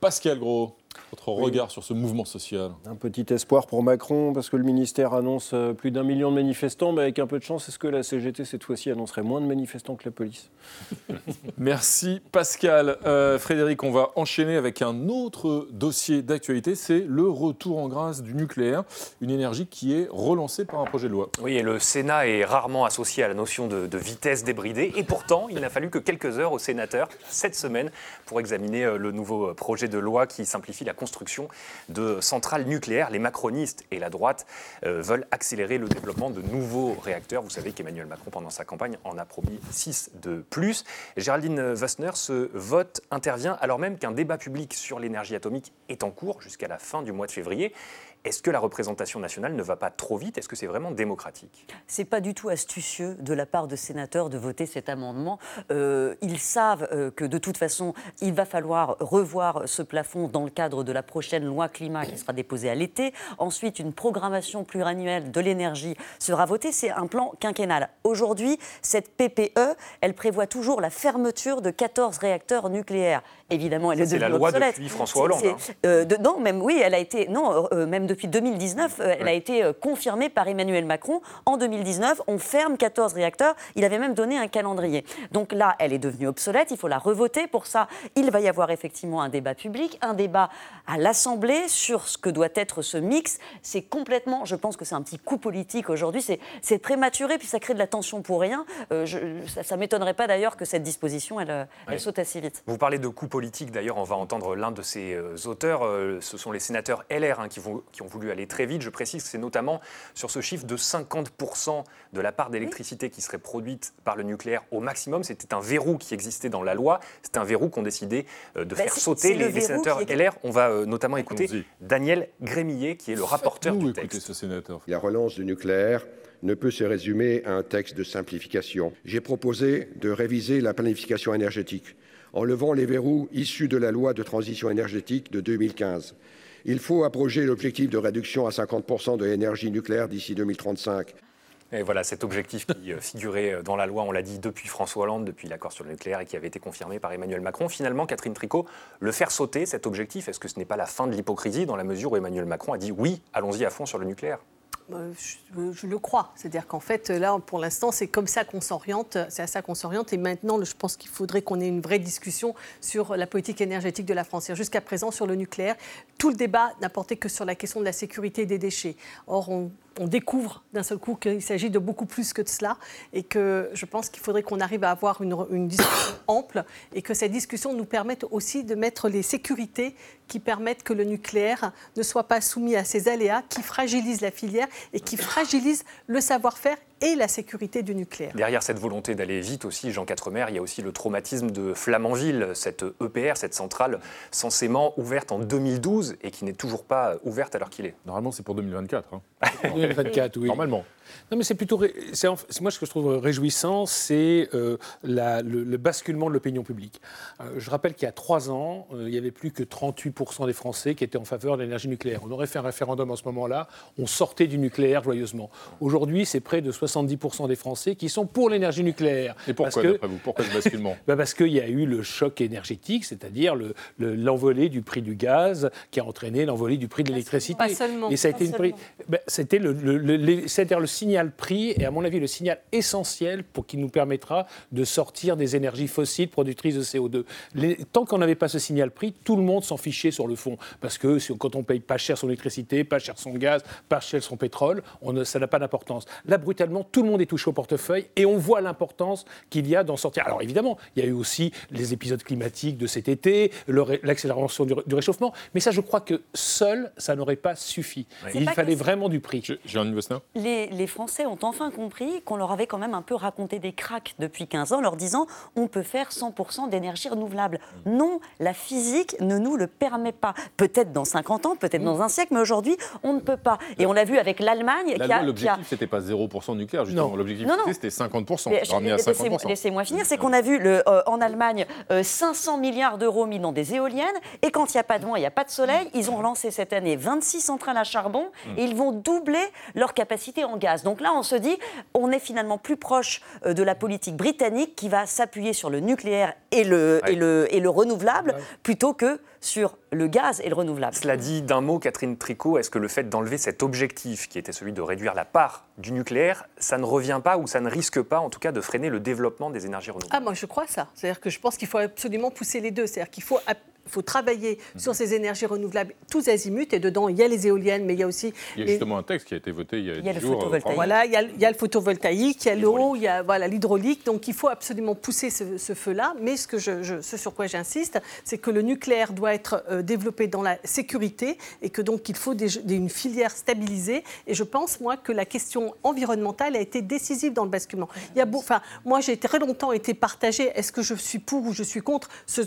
S1: Pascal Gros. Votre regard sur ce mouvement social
S8: Un petit espoir pour Macron, parce que le ministère annonce euh, plus d'un million de manifestants, mais avec un peu de chance, est-ce que la CGT, cette fois-ci, annoncerait moins de manifestants que la police?
S1: Merci Pascal. Euh, Frédéric, on va enchaîner avec un autre dossier d'actualité, c'est le retour en grâce du nucléaire, une énergie qui est relancée par un projet de loi.
S4: Oui, et le Sénat est rarement associé à la notion de, de vitesse débridée, et pourtant, il n'a fallu que quelques heures aux sénateurs cette semaine pour examiner euh, le nouveau projet de loi qui simplifie la construction de centrales nucléaires. Les macronistes et la droite euh, veulent accélérer le développement de nouveaux réacteurs. Vous savez qu'Emmanuel Macron, pendant sa campagne, en a promis 6 de plus. Géraldine Wassner, ce vote intervient alors même qu'un débat public sur l'énergie atomique est en cours jusqu'à la fin du mois de février. Est-ce que la représentation nationale ne va pas trop vite? Est-ce que c'est vraiment démocratique?
S3: C'est pas du tout astucieux de la part de sénateurs de voter cet amendement. Euh, ils savent euh, que de toute façon, il va falloir revoir ce plafond dans le cadre de la prochaine loi climat qui sera déposée à l'été. Ensuite, une programmation pluriannuelle de l'énergie sera votée. C'est un plan quinquennal. Aujourd'hui, cette PPE, elle prévoit toujours la fermeture de 14 réacteurs nucléaires. Évidemment, elle est,
S4: devenue
S3: la
S4: loi depuis François Hollande. Hein.
S3: Euh, non, même oui, elle a été non, même depuis 2019, euh, elle a été euh, confirmée par Emmanuel Macron. En 2019, on ferme 14 réacteurs. Il avait même donné un calendrier. Donc là, elle est devenue obsolète. Il faut la revoter. Pour ça, il va y avoir effectivement un débat public, un débat à l'Assemblée sur ce que doit être ce mix. C'est complètement, je pense que c'est un petit coup politique aujourd'hui. C'est prématuré, puis ça crée de la tension pour rien. Euh, ça ne m'étonnerait pas d'ailleurs que cette disposition, elle, elle saute assez vite.
S4: Vous parlez de coup politique. D'ailleurs, on va entendre l'un de ses auteurs. ce sont les sénateurs LR hein, qui, vont, qui ont voulu aller très vite. Je précise que c'est notamment sur ce chiffre de 50% de la part d'électricité qui serait produite par le nucléaire au maximum. C'était un verrou qui existait dans la loi. C'est un verrou qu'ont décidé euh, de bah, faire sauter les, sénateurs LR. On va euh, notamment écouter Daniel Grémillet, qui est le rapporteur du texte.
S11: La relance du nucléaire ne peut se résumer à un texte de simplification. J'ai proposé de réviser la planification énergétique en levant les verrous issus de la loi de transition énergétique de 2015. Il faut abroger l'objectif de réduction à 50% de l'énergie nucléaire d'ici 2035.
S4: Et voilà cet objectif qui euh, figurait euh, dans la loi, on l'a dit, depuis François Hollande, depuis l'accord sur le nucléaire et qui avait été confirmé par Emmanuel Macron. Finalement, Catherine Tricot, le faire sauter, cet objectif, est-ce que ce n'est pas la fin de l'hypocrisie dans la mesure où Emmanuel Macron a dit oui, allons-y à fond sur le nucléaire
S7: euh, je, le crois. C'est-à-dire qu'en fait, là, pour l'instant, c'est comme ça qu'on s'oriente. C'est à ça qu'on s'oriente. Et maintenant, je pense qu'il faudrait qu'on ait une vraie discussion sur la politique énergétique de la France. Jusqu'à présent, sur le nucléaire, tout le débat n'a porté que sur la question de la sécurité des déchets. Or, on on découvre d'un seul coup qu'il s'agit de beaucoup plus que de cela et que je pense qu'il faudrait qu'on arrive à avoir une, discussion ample et que cette discussion nous permette aussi de mettre les sécurités qui permettent que le nucléaire ne soit pas soumis à ces aléas qui fragilisent la filière et qui fragilisent le savoir-faire et la sécurité du nucléaire.
S4: Derrière cette volonté d'aller vite aussi, Jean Quatremer, il y a aussi le traumatisme de Flamanville, cette EPR, cette centrale censément ouverte en 2012 et qui n'est toujours pas ouverte alors qu'il est.
S1: Normalement, c'est pour 2024.
S5: 2024, oui.
S1: Normalement.
S5: Non, mais c'est plutôt. moi, ce que je trouve réjouissant, c'est euh, le, basculement de l'opinion publique. Euh, je rappelle qu'il y a trois ans, euh, il n'y avait plus que 38% des Français qui étaient en faveur de l'énergie nucléaire. On aurait fait un référendum en ce moment-là, on sortait du nucléaire joyeusement. Aujourd'hui, c'est près de 70% des Français qui sont pour l'énergie nucléaire.
S1: Et pourquoi, d'après vous? Pourquoi ce basculement?
S5: Bah Parce qu'il y a eu le choc énergétique, c'est-à-dire l'envolée du prix du gaz qui a entraîné l'envolée du prix de l'électricité.
S7: Pas seulement.
S5: Et ça a été une. Bah, c'était le, le, le, le signal prix est, à mon avis, le signal essentiel pour qui nous permettra de sortir des énergies fossiles productrices de CO2. tant qu'on n'avait pas ce signal prix, tout le monde s'en fichait sur le fond. Parce que quand on paye pas cher son électricité, pas cher son gaz, pas cher son pétrole, on ça n'a pas d'importance. Là, brutalement, tout le monde est touché au portefeuille et on voit l'importance qu'il y a d'en sortir. Alors évidemment, il y a eu aussi les épisodes climatiques de cet été, l'accélération du, réchauffement, mais ça, je crois que seul, ça n'aurait pas suffi. Il fallait vraiment du prix.
S1: Jean
S3: les, les Français ont enfin compris qu'on leur avait quand même un peu raconté des cracks depuis 15 ans, leur disant on peut faire 100% d'énergie renouvelable. Non, la physique ne nous le permet pas. Peut-être dans 50 ans, peut-être dans un siècle, mais aujourd'hui, on ne peut pas. Et on l'a vu avec l'Allemagne.
S1: L'objectif, c'était pas 0% nucléaire, justement. L'objectif, c'était 50%.
S3: Laissez-moi finir. C'est qu'on a vu le, euh, en Allemagne 500 euh, milliards d'euros mis dans des éoliennes, et quand il n'y a pas de vent, il n'y a pas de soleil, ils ont relancé cette année 26 centrales à charbon, et ils vont doubler leur capacité en gaz. Donc là, on se dit, on est finalement plus proche euh, de la politique britannique qui va s'appuyer sur le nucléaire et le, et le, et le renouvelable plutôt que sur le gaz et le renouvelable.
S4: Cela dit d'un mot, Catherine Tricot, est-ce que le fait d'enlever cet objectif qui était celui de réduire la part du nucléaire, ça ne revient pas ou ça ne risque pas en tout cas de freiner le développement des énergies renouvelables?
S7: Ah moi je crois ça. C'est-à-dire que je pense qu'il faut absolument pousser les deux. C'est-à-dire qu'il faut il faut travailler mhm. sur ces énergies renouvelables tous azimuts. Et dedans, il y a les éoliennes, mais il y a aussi.
S1: Il y a justement un texte qui a été voté il y a, il y a le jours,
S7: euh, photovoltaïque. Voilà, il y, a, il y, a, le photovoltaïque, il y a l'eau, il y a voilà, l'hydraulique. Donc il faut absolument pousser ce, feu-là. Mais ce, que je, ce sur quoi j'insiste, c'est que le nucléaire doit être euh, développé dans la sécurité et que donc il faut des, une filière stabilisée. Et je pense, moi, que la question environnementale a été décisive dans le basculement. Il y a beau, enfin, moi, j'ai très longtemps été partagée. Est-ce que je suis pour ou je suis contre ce,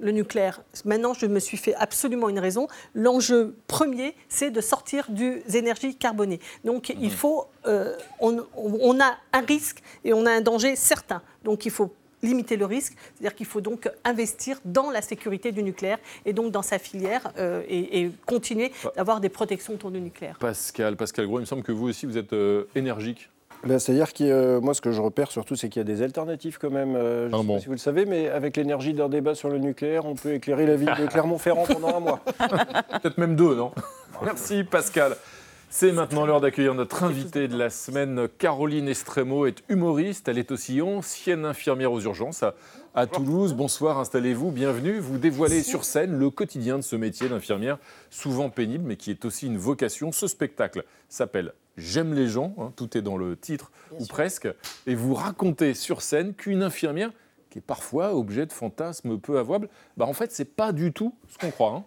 S7: le nucléaire Maintenant, je me suis fait absolument une raison. L'enjeu premier, c'est de sortir des énergies carbonées. Donc, il faut, euh, on, a un risque et on a un danger certain. Donc, il faut limiter le risque, c'est-à-dire qu'il faut donc investir dans la sécurité du nucléaire et donc dans sa filière euh, et, continuer d'avoir des protections autour du nucléaire.
S1: Pascal, Pascal Gros, il me semble que vous aussi vous êtes euh, énergique.
S8: Ben, c'est-à-dire que euh, moi, ce que je repère surtout, c'est qu'il y a des alternatives quand même. je ne sais pas si vous le savez, mais avec l'énergie d'un débat sur le nucléaire, on peut éclairer la ville de Clermont-Ferrand pendant un mois.
S1: Peut-être même deux, non? Merci Pascal. C'est maintenant l'heure d'accueillir notre invitée de la semaine. Caroline Estremo est humoriste. Elle est aussi ancienne infirmière aux urgences à, Toulouse. Bonsoir, installez-vous, bienvenue. Vous dévoilez sur scène le quotidien de ce métier d'infirmière, souvent pénible, mais qui est aussi une vocation. Ce spectacle s'appelle J'aime les gens, hein, tout est dans le titre, ou presque, et vous racontez sur scène qu'une infirmière, qui est parfois objet de fantasmes peu avouables, bah en fait, c'est pas du tout ce qu'on croit. Hein.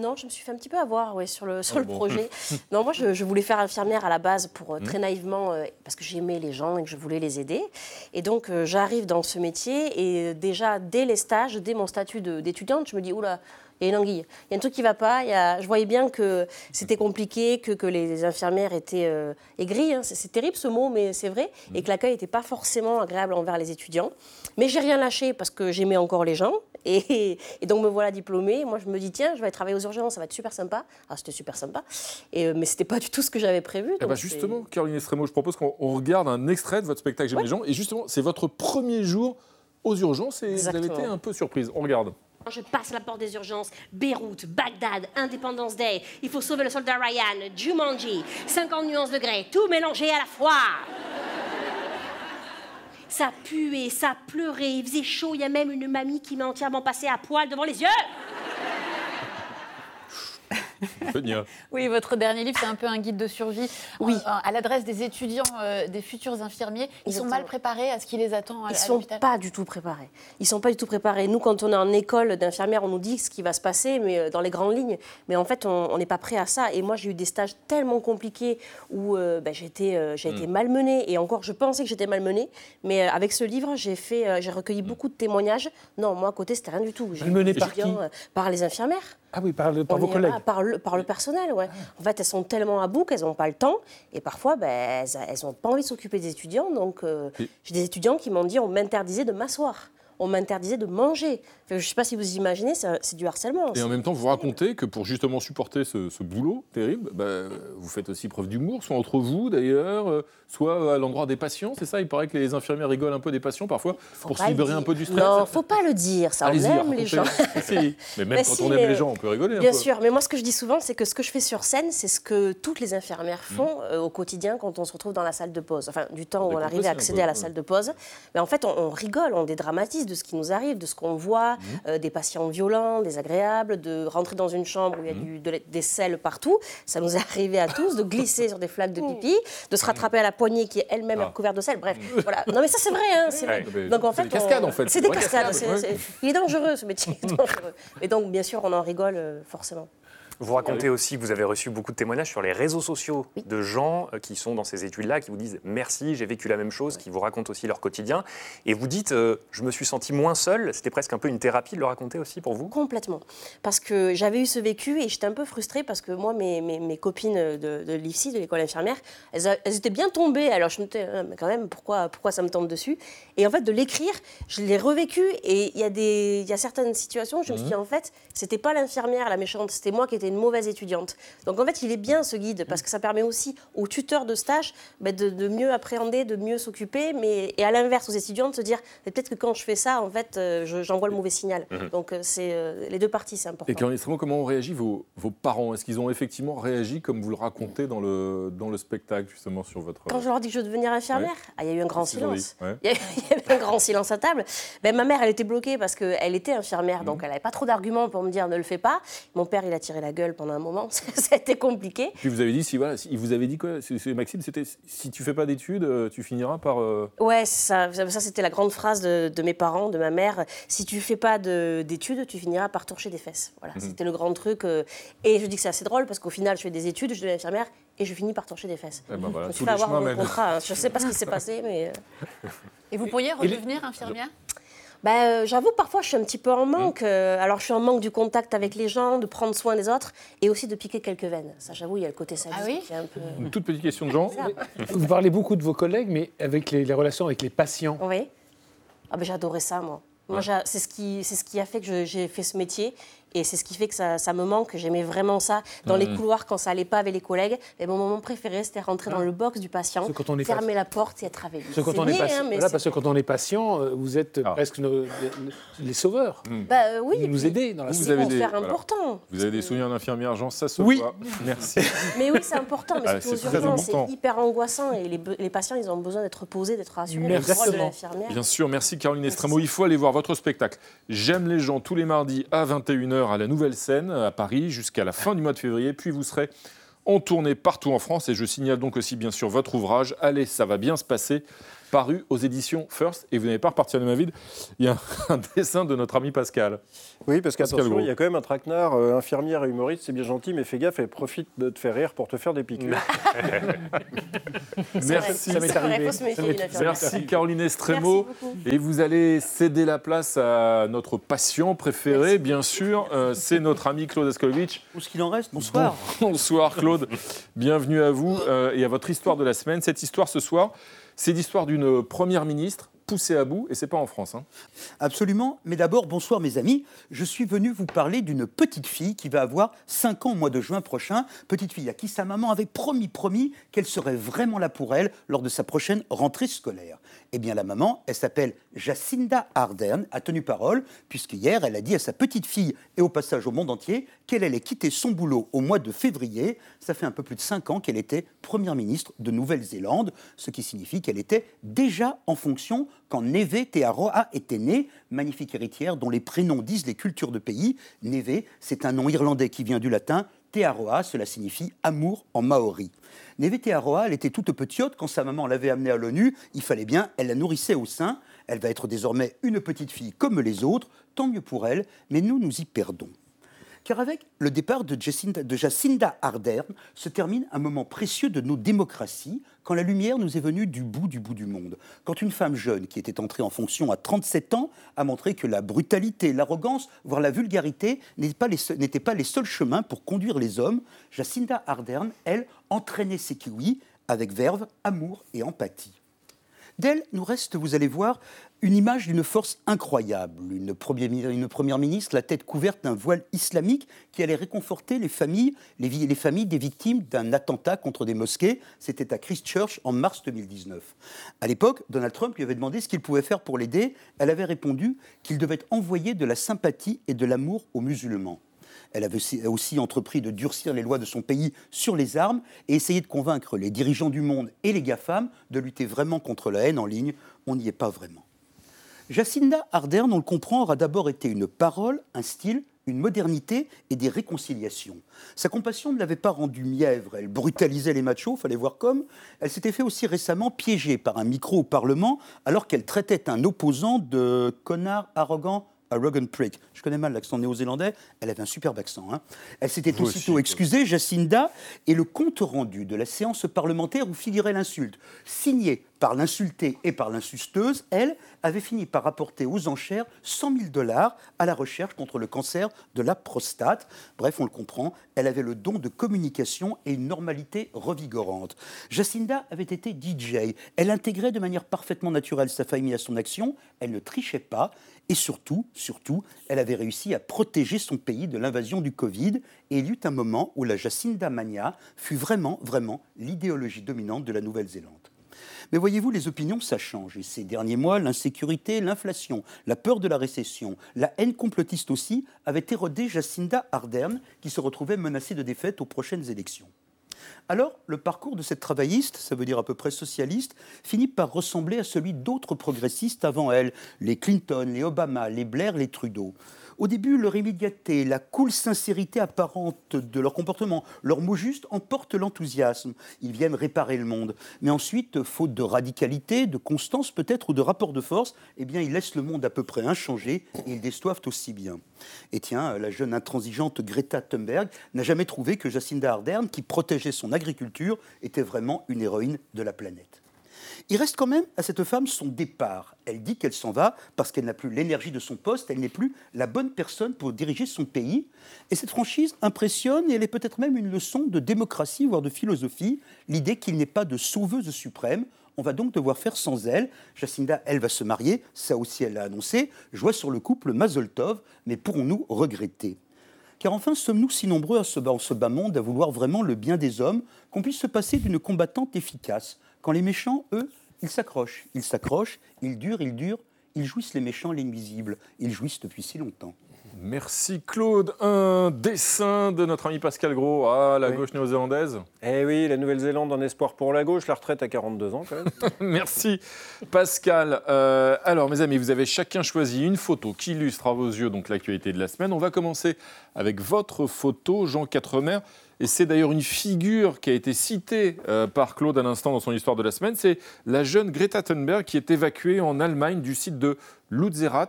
S12: Non, je me suis fait un petit peu avoir ouais, sur le, sur ah le projet. non, moi, je, voulais faire infirmière à la base pour euh, très mmh. naïvement, euh, parce que j'aimais les gens et que je voulais les aider. Et donc, euh, j'arrive dans ce métier et déjà, dès les stages, dès mon statut d'étudiante, je me dis, oula, il y a une anguille. Il y a un truc qui ne va pas. Il y a... Je voyais bien que c'était compliqué, que, que, les infirmières étaient euh, aigries. Hein. C'est terrible ce mot, mais c'est vrai. Mm. Et que l'accueil n'était pas forcément agréable envers les étudiants. Mais j'ai rien lâché parce que j'aimais encore les gens. Et, donc me voilà diplômée. Moi, je me dis, tiens, je vais aller travailler aux urgences, ça va être super sympa. Ah, c'était super sympa. Et, euh, mais ce n'était pas du tout ce que j'avais prévu.
S1: Eh ben, justement, Caroline Estremo, je propose qu'on regarde un extrait de votre spectacle J'aime les gens. Et justement, c'est votre premier jour aux urgences et vous avez été un peu surprise. On regarde.
S13: Je passe la porte des urgences. Beyrouth, Bagdad, Independence Day. Il faut sauver le soldat Ryan, Jumanji, 50 nuances de grès, tout mélangé à la fois. Ça puait, ça pleurait, il faisait chaud. Il y a même une mamie qui m'a entièrement passé à poil devant les yeux.
S9: oui, votre dernier livre, c'est un peu un guide de survie oui. à l'adresse des étudiants, euh, des futurs infirmiers. Ils sont mal préparés à ce qui les attend à,
S12: Ils ne sont pas du tout préparés. Ils sont pas du tout préparés. Nous, quand on est en école d'infirmière, on nous dit ce qui va se passer, mais euh, dans les grandes lignes. Mais en fait, on n'est pas prêt à ça. Et moi, j'ai eu des stages tellement compliqués où euh, ben, j'ai été, été hmm. malmenée. Et encore, je pensais que j'étais malmenée. Mais avec ce livre, j'ai fait, j'ai recueilli hmm. beaucoup de témoignages. Non, moi, à côté, c'était rien du tout.
S5: Malmenée par qui
S12: Par les infirmières.
S5: Ah oui, par, par vos collègues.
S12: par, le, par le personnel, ouais. En fait, elles sont tellement à bout qu'elles n'ont pas le temps. Et parfois, ben, elles n'ont pas envie de s'occuper des étudiants. Donc, euh, j'ai des étudiants qui m'ont dit on m'interdisait de m'asseoir on m'interdisait de manger. je ne sais pas si vous imaginez, c'est du harcèlement.
S1: Et en même temps, vous racontez que pour justement supporter ce, boulot terrible, bah, vous faites aussi preuve d'humour, soit entre vous d'ailleurs, euh, soit à l'endroit des patients. C'est ça? Il paraît que les infirmières rigolent un peu des patients parfois pour se libérer un peu du stress.
S12: Non, faut pas le dire. Ça, on aime les gens.
S1: Mais même quand on aime les gens, on peut rigoler.
S12: Bien sûr, mais moi, ce que je dis souvent, c'est que ce que je fais sur scène, c'est ce que toutes les infirmières font mmh. euh, au quotidien quand on se retrouve dans la salle de pause. Enfin, du temps où on arrive à accéder à la salle de pause. Mais en fait, on, on rigole, on dédramatise de ce qui nous arrive, de ce qu'on voit, mhm. euh, des patients violents, désagréables, de rentrer dans une chambre où il y a mhm. du, des selles partout. Ça nous est arrivé à tous, de glisser sur des flaques de pipi, de se rattraper à la poignée qui est elle-même ah. couverte de sel. Bref, voilà. Non mais ça c'est vrai, hein, c'est vrai.
S1: Donc en fait, des cascades en fait.
S12: C'est des cascades. Il est dangereux ce métier. Et donc bien sûr, on en rigole euh, forcément.
S4: Vous racontez aussi que vous avez reçu beaucoup de témoignages sur les réseaux sociaux de gens euh, qui sont dans ces études-là, qui vous disent merci, j'ai vécu la même chose, qui vous racontent aussi leur quotidien. Et vous dites, euh, je me suis senti moins seule. C'était presque un peu une thérapie de le raconter aussi pour vous?
S12: Complètement. Parce que j'avais eu ce vécu et j'étais un peu frustrée parce que moi, mes, mes, copines de, de l'IFSI, de l'école infirmière, elles, étaient bien tombées. Alors je me disais, ah, mais quand même, pourquoi, pourquoi ça me tombe dessus? Et en fait, de l'écrire, je l'ai revécu et il y, a des, y a certaines situations où je me suis dit, mmh. en fait, c'était pas l'infirmière la méchante, c'était moi qui étais une mauvaise étudiante. Donc en fait, il est bien ce guide parce que ça permet aussi aux tuteurs de stage bah, de, mieux appréhender, de mieux s'occuper, mais et à l'inverse aux étudiants de se dire peut-être que quand je fais ça, en fait, euh, j'envoie le mauvais signal. Mhm. Donc euh, c'est euh, les deux parties, c'est important.
S1: Et comment ont réagi vos, vos parents? Est-ce qu'ils ont effectivement réagi comme vous le racontez dans le, dans le spectacle justement sur votre
S12: Quand je leur dis que je veux devenir infirmière, ah, il y a eu un grand silence. Il y, a eu un grand silence à table. Ben, ma mère, elle était bloquée parce qu'elle était infirmière, donc mhm. elle n'avait pas trop d'arguments pour me dire ne le fais pas. Mon père, il a tiré la gueule pendant un moment, c'était compliqué.
S1: Puis vous avez dit, si, voilà, il vous avez dit quoi Maxime, c'était si tu fais pas d'études, euh, tu finiras par. Euh,
S12: ouais, ça, ça c'était la grande phrase de, mes parents, de ma mère. Si tu fais pas d'études, tu finiras par torcher des fesses. Voilà, mhm. c'était le grand truc. Euh, et je dis que c'est assez drôle parce qu'au final, je fais des études, je deviens infirmière et je finis par torcher des fesses.
S1: Eh ben voilà, je
S12: me suis fait avoir mon contrat. Hein. Je sais pas ce qui s'est passé, mais.
S9: Et vous pourriez redevenir infirmière?
S12: Euh, J'avoue, parfois, je suis un petit peu en manque. Mmh. Euh, alors, je suis en manque du contact avec les gens, de prendre soin des autres et aussi de piquer quelques veines. Ça, j'avoue, il y a le côté sadique ah oui un peu...
S1: Une toute petite question de Jean.
S5: Vous parlez beaucoup de vos collègues, mais avec les, relations avec les patients.
S12: Oui. Ah, ben, J'adorais ça, moi. Moi, c'est ce, qui, ce qui a fait que j'ai fait ce métier. Et c'est ce qui fait que ça, ça me manque. J'aimais vraiment ça. Dans les mmh. couloirs, quand ça allait pas avec les collègues, et mon moment préféré, c'était rentrer dans le box du patient, fermer la porte et être avec lui.
S5: Quand on est, patient, hein, parce que quand on est patient, euh, vous êtes ah. presque les sauveurs.
S12: Mmh. Bah, euh, oui,
S5: vous nous aider dans la
S12: C'est hyper important.
S1: Vous avez des souvenirs d'infirmière, Jean, ça se
S5: oui.
S1: Merci.
S12: Mais oui, c'est important. Mais ah, c'est hyper angoissant. Et les, les, patients, ils ont besoin d'être posés, d'être rassurés.
S5: Merci.
S1: Bien sûr, merci Caroline Estremo. Il faut aller voir votre spectacle. J'aime les gens tous les mardis à 21h à la Nouvelle Scène à Paris jusqu'à la fin du mois de février. Puis vous serez en tournée partout en France. Et je signale donc aussi bien sûr votre ouvrage. Allez, ça va bien se passer paru aux éditions First. Et vous n'avez pas reparti à ma vide. Il y a un dessin de notre ami Pascal.
S8: Oui, parce qu'attention, il y a quand même un traquenard, euh, infirmière et humoriste, c'est bien gentil, mais fais gaffe, elle profite de te faire rire pour te faire des piqûres.
S1: Merci. Ça m'est arrivé. Merci Caroline Estremo. Et vous allez céder la place à notre patient préféré, bien sûr. Euh, c'est notre ami Claude Askolovitch.
S14: Où ce qu'il en reste? Bonsoir.
S1: bonsoir Claude. Bienvenue à vous euh, et à votre histoire de la semaine. Cette histoire ce soir, c'est l'histoire d'une première ministre poussé à bout, et c'est pas en France. Hein.
S14: Absolument. Mais d'abord, bonsoir mes amis. Je suis venu vous parler d'une petite fille qui va avoir 5 ans au mois de juin prochain. Petite fille à qui sa maman avait promis, promis qu'elle serait vraiment là pour elle lors de sa prochaine rentrée scolaire. Eh bien, la maman, elle s'appelle Jacinda Ardern, a tenu parole, puisqu'hier, elle a dit à sa petite fille et au passage au monde entier qu'elle allait quitter son boulot au mois de février. Ça fait un peu plus de 5 ans qu'elle était première ministre de Nouvelle-Zélande, ce qui signifie qu'elle était déjà en fonction quand Neve Te Aroa était née, magnifique héritière dont les prénoms disent les cultures de pays. Neve, c'est un nom irlandais qui vient du latin. Te Aroa, cela signifie amour en maori. Neve Te Aroa, elle était toute petite quand sa maman l'avait amenée à l'ONU. Il fallait bien, elle la nourrissait au sein. Elle va être désormais une petite fille comme les autres, tant mieux pour elle, mais nous nous y perdons. Car avec le départ de Jacinda, Ardern se termine un moment précieux de nos démocraties, quand la lumière nous est venue du bout du bout du monde. Quand une femme jeune qui était entrée en fonction à 37 ans a montré que la brutalité, l'arrogance, voire la vulgarité n'étaient pas, pas, les seuls chemins pour conduire les hommes, Jacinda Ardern, elle, entraînait ses kiwis avec verve, amour et empathie. D'elle nous reste, vous allez voir, une image d'une force incroyable. Une, première ministre, la tête couverte d'un voile islamique, qui allait réconforter les familles, les, familles des victimes d'un attentat contre des mosquées. C'était à Christchurch en mars 2019. À l'époque, Donald Trump lui avait demandé ce qu'il pouvait faire pour l'aider. Elle avait répondu qu'il devait envoyer de la sympathie et de l'amour aux musulmans. Elle avait aussi entrepris de durcir les lois de son pays sur les armes et essayer de convaincre les dirigeants du monde et les GAFAM de lutter vraiment contre la haine en ligne. On n'y est pas vraiment. Jacinda Ardern, on le comprend, aura d'abord été une parole, un style, une modernité et des réconciliations. Sa compassion ne l'avait pas rendue mièvre, elle brutalisait les machos, fallait voir comme. Elle s'était fait aussi récemment piéger par un micro au Parlement alors qu'elle traitait un opposant de connard arrogant, à Rogan Prick. Je connais mal l'accent néo-zélandais, elle avait un superbe accent. Hein. Elle s'était aussitôt excusée, Jacinda, et le compte rendu de la séance parlementaire où figurait l'insulte, signé par l'insultée et par l'insusteuse, elle avait fini par apporter aux enchères 100 000 dollars à la recherche contre le cancer de la prostate. Bref, on le comprend, elle avait le don de communication et une normalité revigorante. Jacinda avait été DJ, elle intégrait de manière parfaitement naturelle sa famille à son action, elle ne trichait pas, et surtout, surtout, elle avait réussi à protéger son pays de l'invasion du Covid. Et il y eut un moment où la Jacinda Mania fut vraiment, vraiment l'idéologie dominante de la Nouvelle-Zélande. Mais voyez-vous, les opinions, ça change. Et ces derniers mois, l'insécurité, l'inflation, la peur de la récession, la haine complotiste aussi, avaient érodé Jacinda Ardern, qui se retrouvait menacée de défaite aux prochaines élections. Alors, le parcours de cette travailliste, ça veut dire à peu près socialiste, finit par ressembler à celui d'autres progressistes avant elle, les Clinton, les Obama, les Blair, les Trudeau. Au début, leur immédiateté, la cool sincérité apparente de leur comportement, leurs mots justes emportent l'enthousiasme. Ils viennent réparer le monde. Mais ensuite, faute de radicalité, de constance peut-être ou de rapport de force, eh bien, ils laissent le monde à peu près inchangé et ils déçoivent aussi bien. Et tiens, la jeune intransigeante Greta Thunberg n'a jamais trouvé que Jacinda Ardern, qui protégeait son agriculture, était vraiment une héroïne de la planète. Il reste quand même à cette femme son départ. Elle dit qu'elle s'en va parce qu'elle n'a plus l'énergie de son poste, elle n'est plus la bonne personne pour diriger son pays. Et cette franchise impressionne et elle est peut-être même une leçon de démocratie, voire de philosophie, l'idée qu'il n'est pas de sauveuse suprême. On va donc devoir faire sans elle. Jacinda, elle va se marier, ça aussi elle l'a annoncé. Joie sur le couple Mazoltov, mais pourrons-nous regretter? Car enfin, sommes-nous si nombreux à ce, ce bas monde à vouloir vraiment le bien des hommes qu'on puisse se passer d'une combattante efficace, quand les méchants, eux, ils s'accrochent, ils s'accrochent, ils durent, ils durent, ils jouissent les méchants, les nuisibles. Ils jouissent depuis si longtemps.
S1: Merci Claude. Un dessin de notre ami Pascal Gros à la gauche néo-zélandaise.
S8: Eh oui, la Nouvelle-Zélande en espoir pour la gauche, la retraite à 42 ans quand même.
S1: Merci Pascal. Euh, alors mes amis, vous avez chacun choisi une photo qui illustre à vos yeux donc l'actualité de la semaine. On va commencer avec votre photo, Jean Quatremer. Et c'est d'ailleurs une figure qui a été citée euh, par Claude à l'instant dans son histoire de la semaine. C'est la jeune Greta Thunberg qui est évacuée en Allemagne du site de Lutzerat,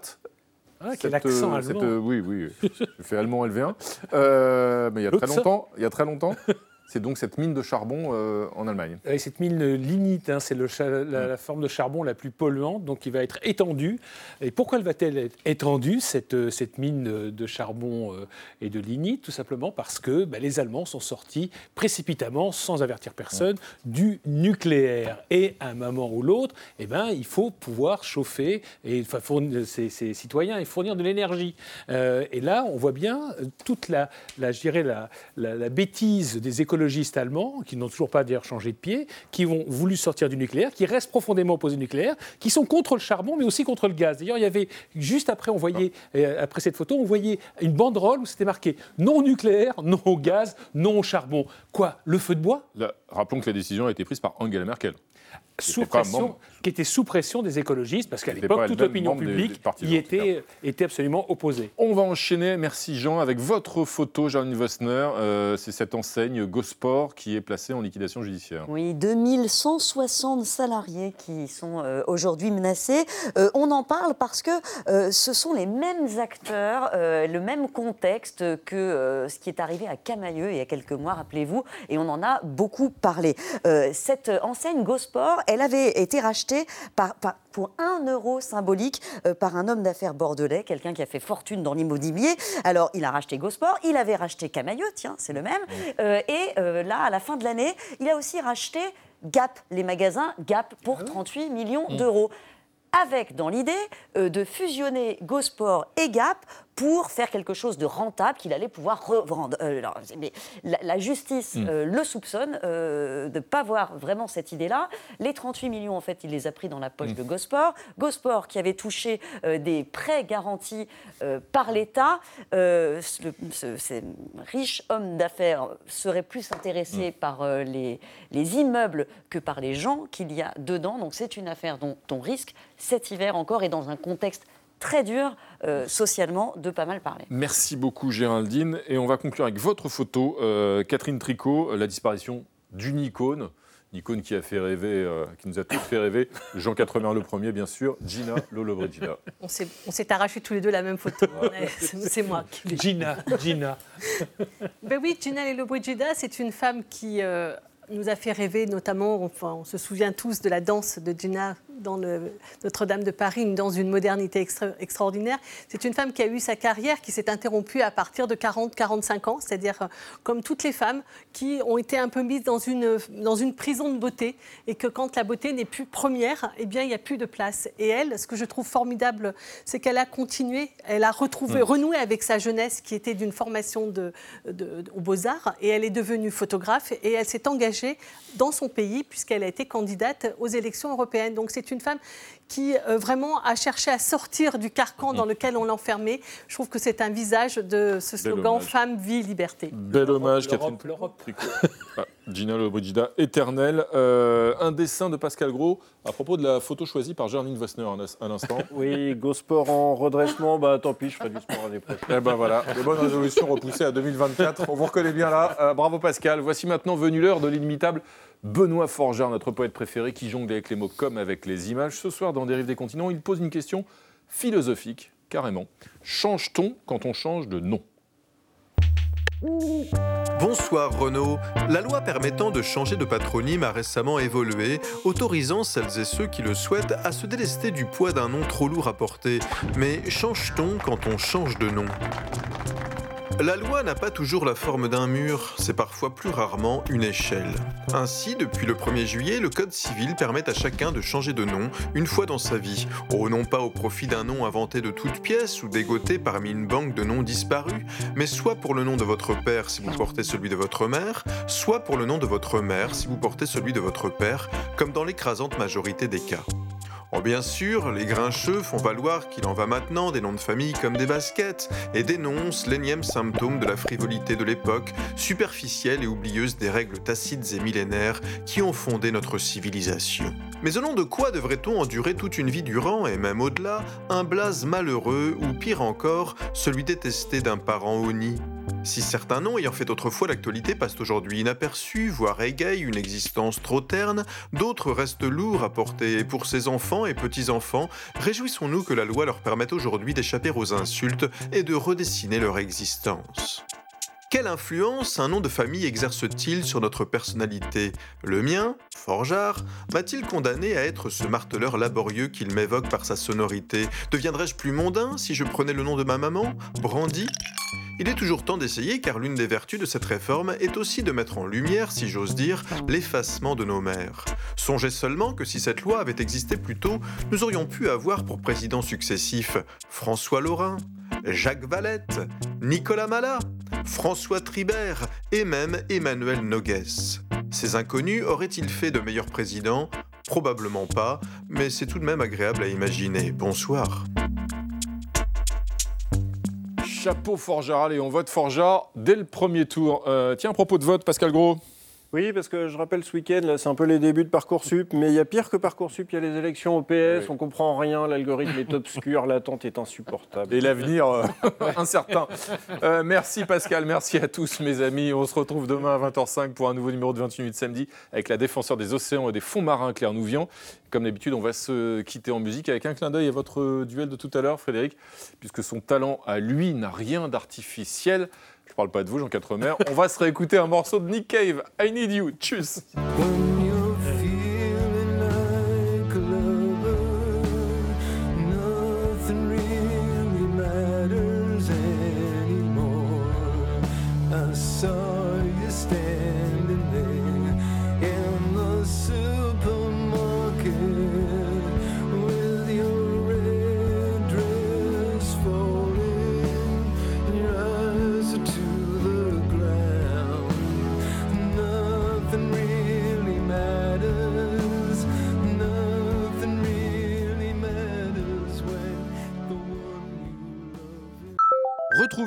S5: ah, quel accent allemand.
S1: oui, oui, je fais allemand LV1. Euh, mais il y a très longtemps. Il y a très longtemps. C'est donc cette mine de charbon euh, en Allemagne.
S5: Et cette mine lignite, hein, c'est la, forme de charbon la plus polluante, donc qui va être étendue. Et pourquoi elle va-t-elle être étendue, cette, euh, cette mine de charbon euh, et de lignite? Tout simplement parce que bah, les Allemands sont sortis précipitamment, sans avertir personne, du nucléaire. Et à un moment ou l'autre, eh ben, il faut pouvoir chauffer et fournir, ses, citoyens et fournir de l'énergie. et là, on voit bien toute la, la, la bêtise des économies allemands, qui n'ont toujours pas d'ailleurs changé de pied, qui ont voulu sortir du nucléaire, qui restent profondément opposés au nucléaire, qui sont contre le charbon, mais aussi contre le gaz. D'ailleurs, il y avait, juste après, on voyait, euh, après cette photo, on voyait une banderole où c'était marqué non nucléaire, non au gaz, non au charbon. Quoi Le feu de bois?
S1: Rappelons que la décision a été prise par Angela Merkel
S5: sous pression, qui était sous pression des écologistes, parce qu'à l'époque, toute l'opinion publique y était, était absolument opposée.
S1: On va enchaîner, merci Jean, avec votre photo, Jean Wostner. Euh, c'est cette enseigne GoSport qui est placée en liquidation judiciaire.
S3: Oui, 2160 salariés qui sont euh, aujourd'hui menacés. Euh, on en parle parce que ce sont les mêmes acteurs, le même contexte que ce qui est arrivé à Camailleux il y a quelques mois, rappelez-vous, et on en a beaucoup parlé. cette enseigne GoSport, elle avait été rachetée par, pour un euro symbolique euh, par un homme d'affaires bordelais, quelqu'un qui a fait fortune dans l'immobilier. Alors, il a racheté Gosport, il avait racheté Camailleux, tiens, c'est le même. Euh, et euh, là, à la fin de l'année, il a aussi racheté Gap, les magasins Gap, pour 38 ah millions mmh. d'euros avec dans l'idée de fusionner Gosport et Gap pour faire quelque chose de rentable qu'il allait pouvoir revendre. Euh, mais la, justice hmm. euh, le soupçonne euh, de ne pas voir vraiment cette idée-là. Les 38 millions, en fait, il les a pris dans la poche hmm. de Gosport. Gosport, qui avait touché des prêts garantis par l'État, ces riches hommes d'affaires seraient plus intéressés hmm. par les, les, immeubles que par les gens qu'il y a dedans. Donc c'est une affaire dont on risque cet hiver encore et dans un contexte très dur euh, socialement de pas mal parler.
S1: Merci beaucoup Géraldine. Et on va conclure avec votre photo, euh, Catherine Tricot, la disparition d'une icône. Une icône qui a fait rêver, euh, qui nous a tous fait rêver. Jean Quatremer le premier, bien sûr. Gina Lollobrigida.
S7: On s'est arraché tous les deux la même photo. c'est moi.
S5: Gina, Gina.
S7: ben oui, Gina Lollobrigida, c'est une femme qui nous a fait rêver, notamment, enfin, on se souvient tous de la danse de Gina dans Notre-Dame de Paris, une danse d'une modernité extraordinaire. C'est une femme qui a eu sa carrière qui s'est interrompue à partir de 40-45 ans, c'est-à-dire euh, comme toutes les femmes qui ont été un peu mises dans une, dans une prison de beauté et que quand la beauté n'est plus première, eh bien, il n'y a plus de place. Et elle, ce que je trouve formidable, c'est qu'elle a continué, elle a retrouvé, mm. renoué avec sa jeunesse qui était d'une formation de, de, aux beaux-arts et elle est devenue photographe et elle s'est engagée dans son pays puisqu'elle a été candidate aux élections européennes. Donc c'est une femme qui euh, vraiment a cherché à sortir du carcan dans lequel on l'enfermait. Je trouve que c'est un visage de ce slogan Femme, vie, liberté.
S1: Bel hommage, Catherine. L'Europe. Ah, Gina Lobodida, éternelle. Euh, un dessin de Pascal Gros à propos de la photo choisie par Jérôme Vossner à l'instant.
S8: Oui, Gosport en redressement, bah tant pis, je ferai du sport l'année prochaine.
S1: Eh ben voilà, les bonnes résolutions repoussées à 2024. On vous reconnaît bien là. Euh, bravo Pascal. Voici maintenant venue l'heure de l'inimitable Benoît Forger, notre poète préféré, qui jongle avec les mots comme avec les images. Ce soir, dans Dérive des continents, il pose une question philosophique, carrément. Change-t-on quand on change de nom?
S15: Bonsoir Renaud. La loi permettant de changer de patronyme a récemment évolué, autorisant celles et ceux qui le souhaitent à se délester du poids d'un nom trop lourd à porter. Mais change-t-on quand on change de nom? La loi n'a pas toujours la forme d'un mur, c'est parfois plus rarement une échelle. Ainsi, depuis le 1er juillet, le Code civil permet à chacun de changer de nom une fois dans sa vie, oh non pas au profit d'un nom inventé de toutes pièces ou dégoté parmi une banque de noms disparus, mais soit pour le nom de votre père si vous portez celui de votre mère, soit pour le nom de votre mère si vous portez celui de votre père, comme dans l'écrasante majorité des cas. Oh bien sûr, les grincheux font valoir qu'il en va maintenant des noms de famille comme des baskets et dénoncent l'énième symptôme de la frivolité de l'époque, superficielle et oublieuse des règles tacites et millénaires qui ont fondé notre civilisation. Mais au nom de quoi devrait-on endurer toute une vie durant, et même au-delà, un blase malheureux ou pire encore, celui détesté d'un parent honni Si certains noms ayant fait autrefois l'actualité passent aujourd'hui inaperçus, voire égayent une existence trop terne, d'autres restent lourds à porter. Et pour ces enfants et petits-enfants, réjouissons-nous que la loi leur permette aujourd'hui d'échapper aux insultes et de redessiner leur existence. Quelle influence un nom de famille exerce-t-il sur notre personnalité? Le mien, Forgeard, m'a-t-il condamné à être ce marteleur laborieux qu'il m'évoque par sa sonorité? Deviendrais-je plus mondain si je prenais le nom de ma maman? Brandy il est toujours temps d'essayer car l'une des vertus de cette réforme est aussi de mettre en lumière, si j'ose dire, l'effacement de nos mères. Songez seulement que si cette loi avait existé plus tôt, nous aurions pu avoir pour présidents successifs François Lorrain, Jacques Valette, Nicolas Malat, François Tribert et même Emmanuel Nogues. Ces inconnus auraient-ils fait de meilleurs présidents? Probablement pas, mais c'est tout de même agréable à imaginer. Bonsoir
S1: chapeau Forgeral et on vote Forja dès le premier tour. Euh, tiens, à propos de vote, Pascal Gros.
S8: Oui, parce que je rappelle ce week-end, c'est un peu les débuts de Parcoursup, mais il y a pire que Parcoursup, il y a les élections au PS, on comprend rien, l'algorithme est obscur, l'attente est insupportable.
S1: Et l'avenir euh, incertain. Euh, merci Pascal, merci à tous mes amis. On se retrouve demain à 20h05 pour un nouveau numéro de 28 minutes samedi avec la défenseur des océans et des fonds marins Claire Nouvian. Comme d'habitude, on va se quitter en musique avec un clin d'œil à votre duel de tout à l'heure, Frédéric, puisque son talent à lui n'a rien d'artificiel. Je parle pas de vous, Jean Quatremer. On va se réécouter un morceau de Nick Cave. I need you. Tchuss.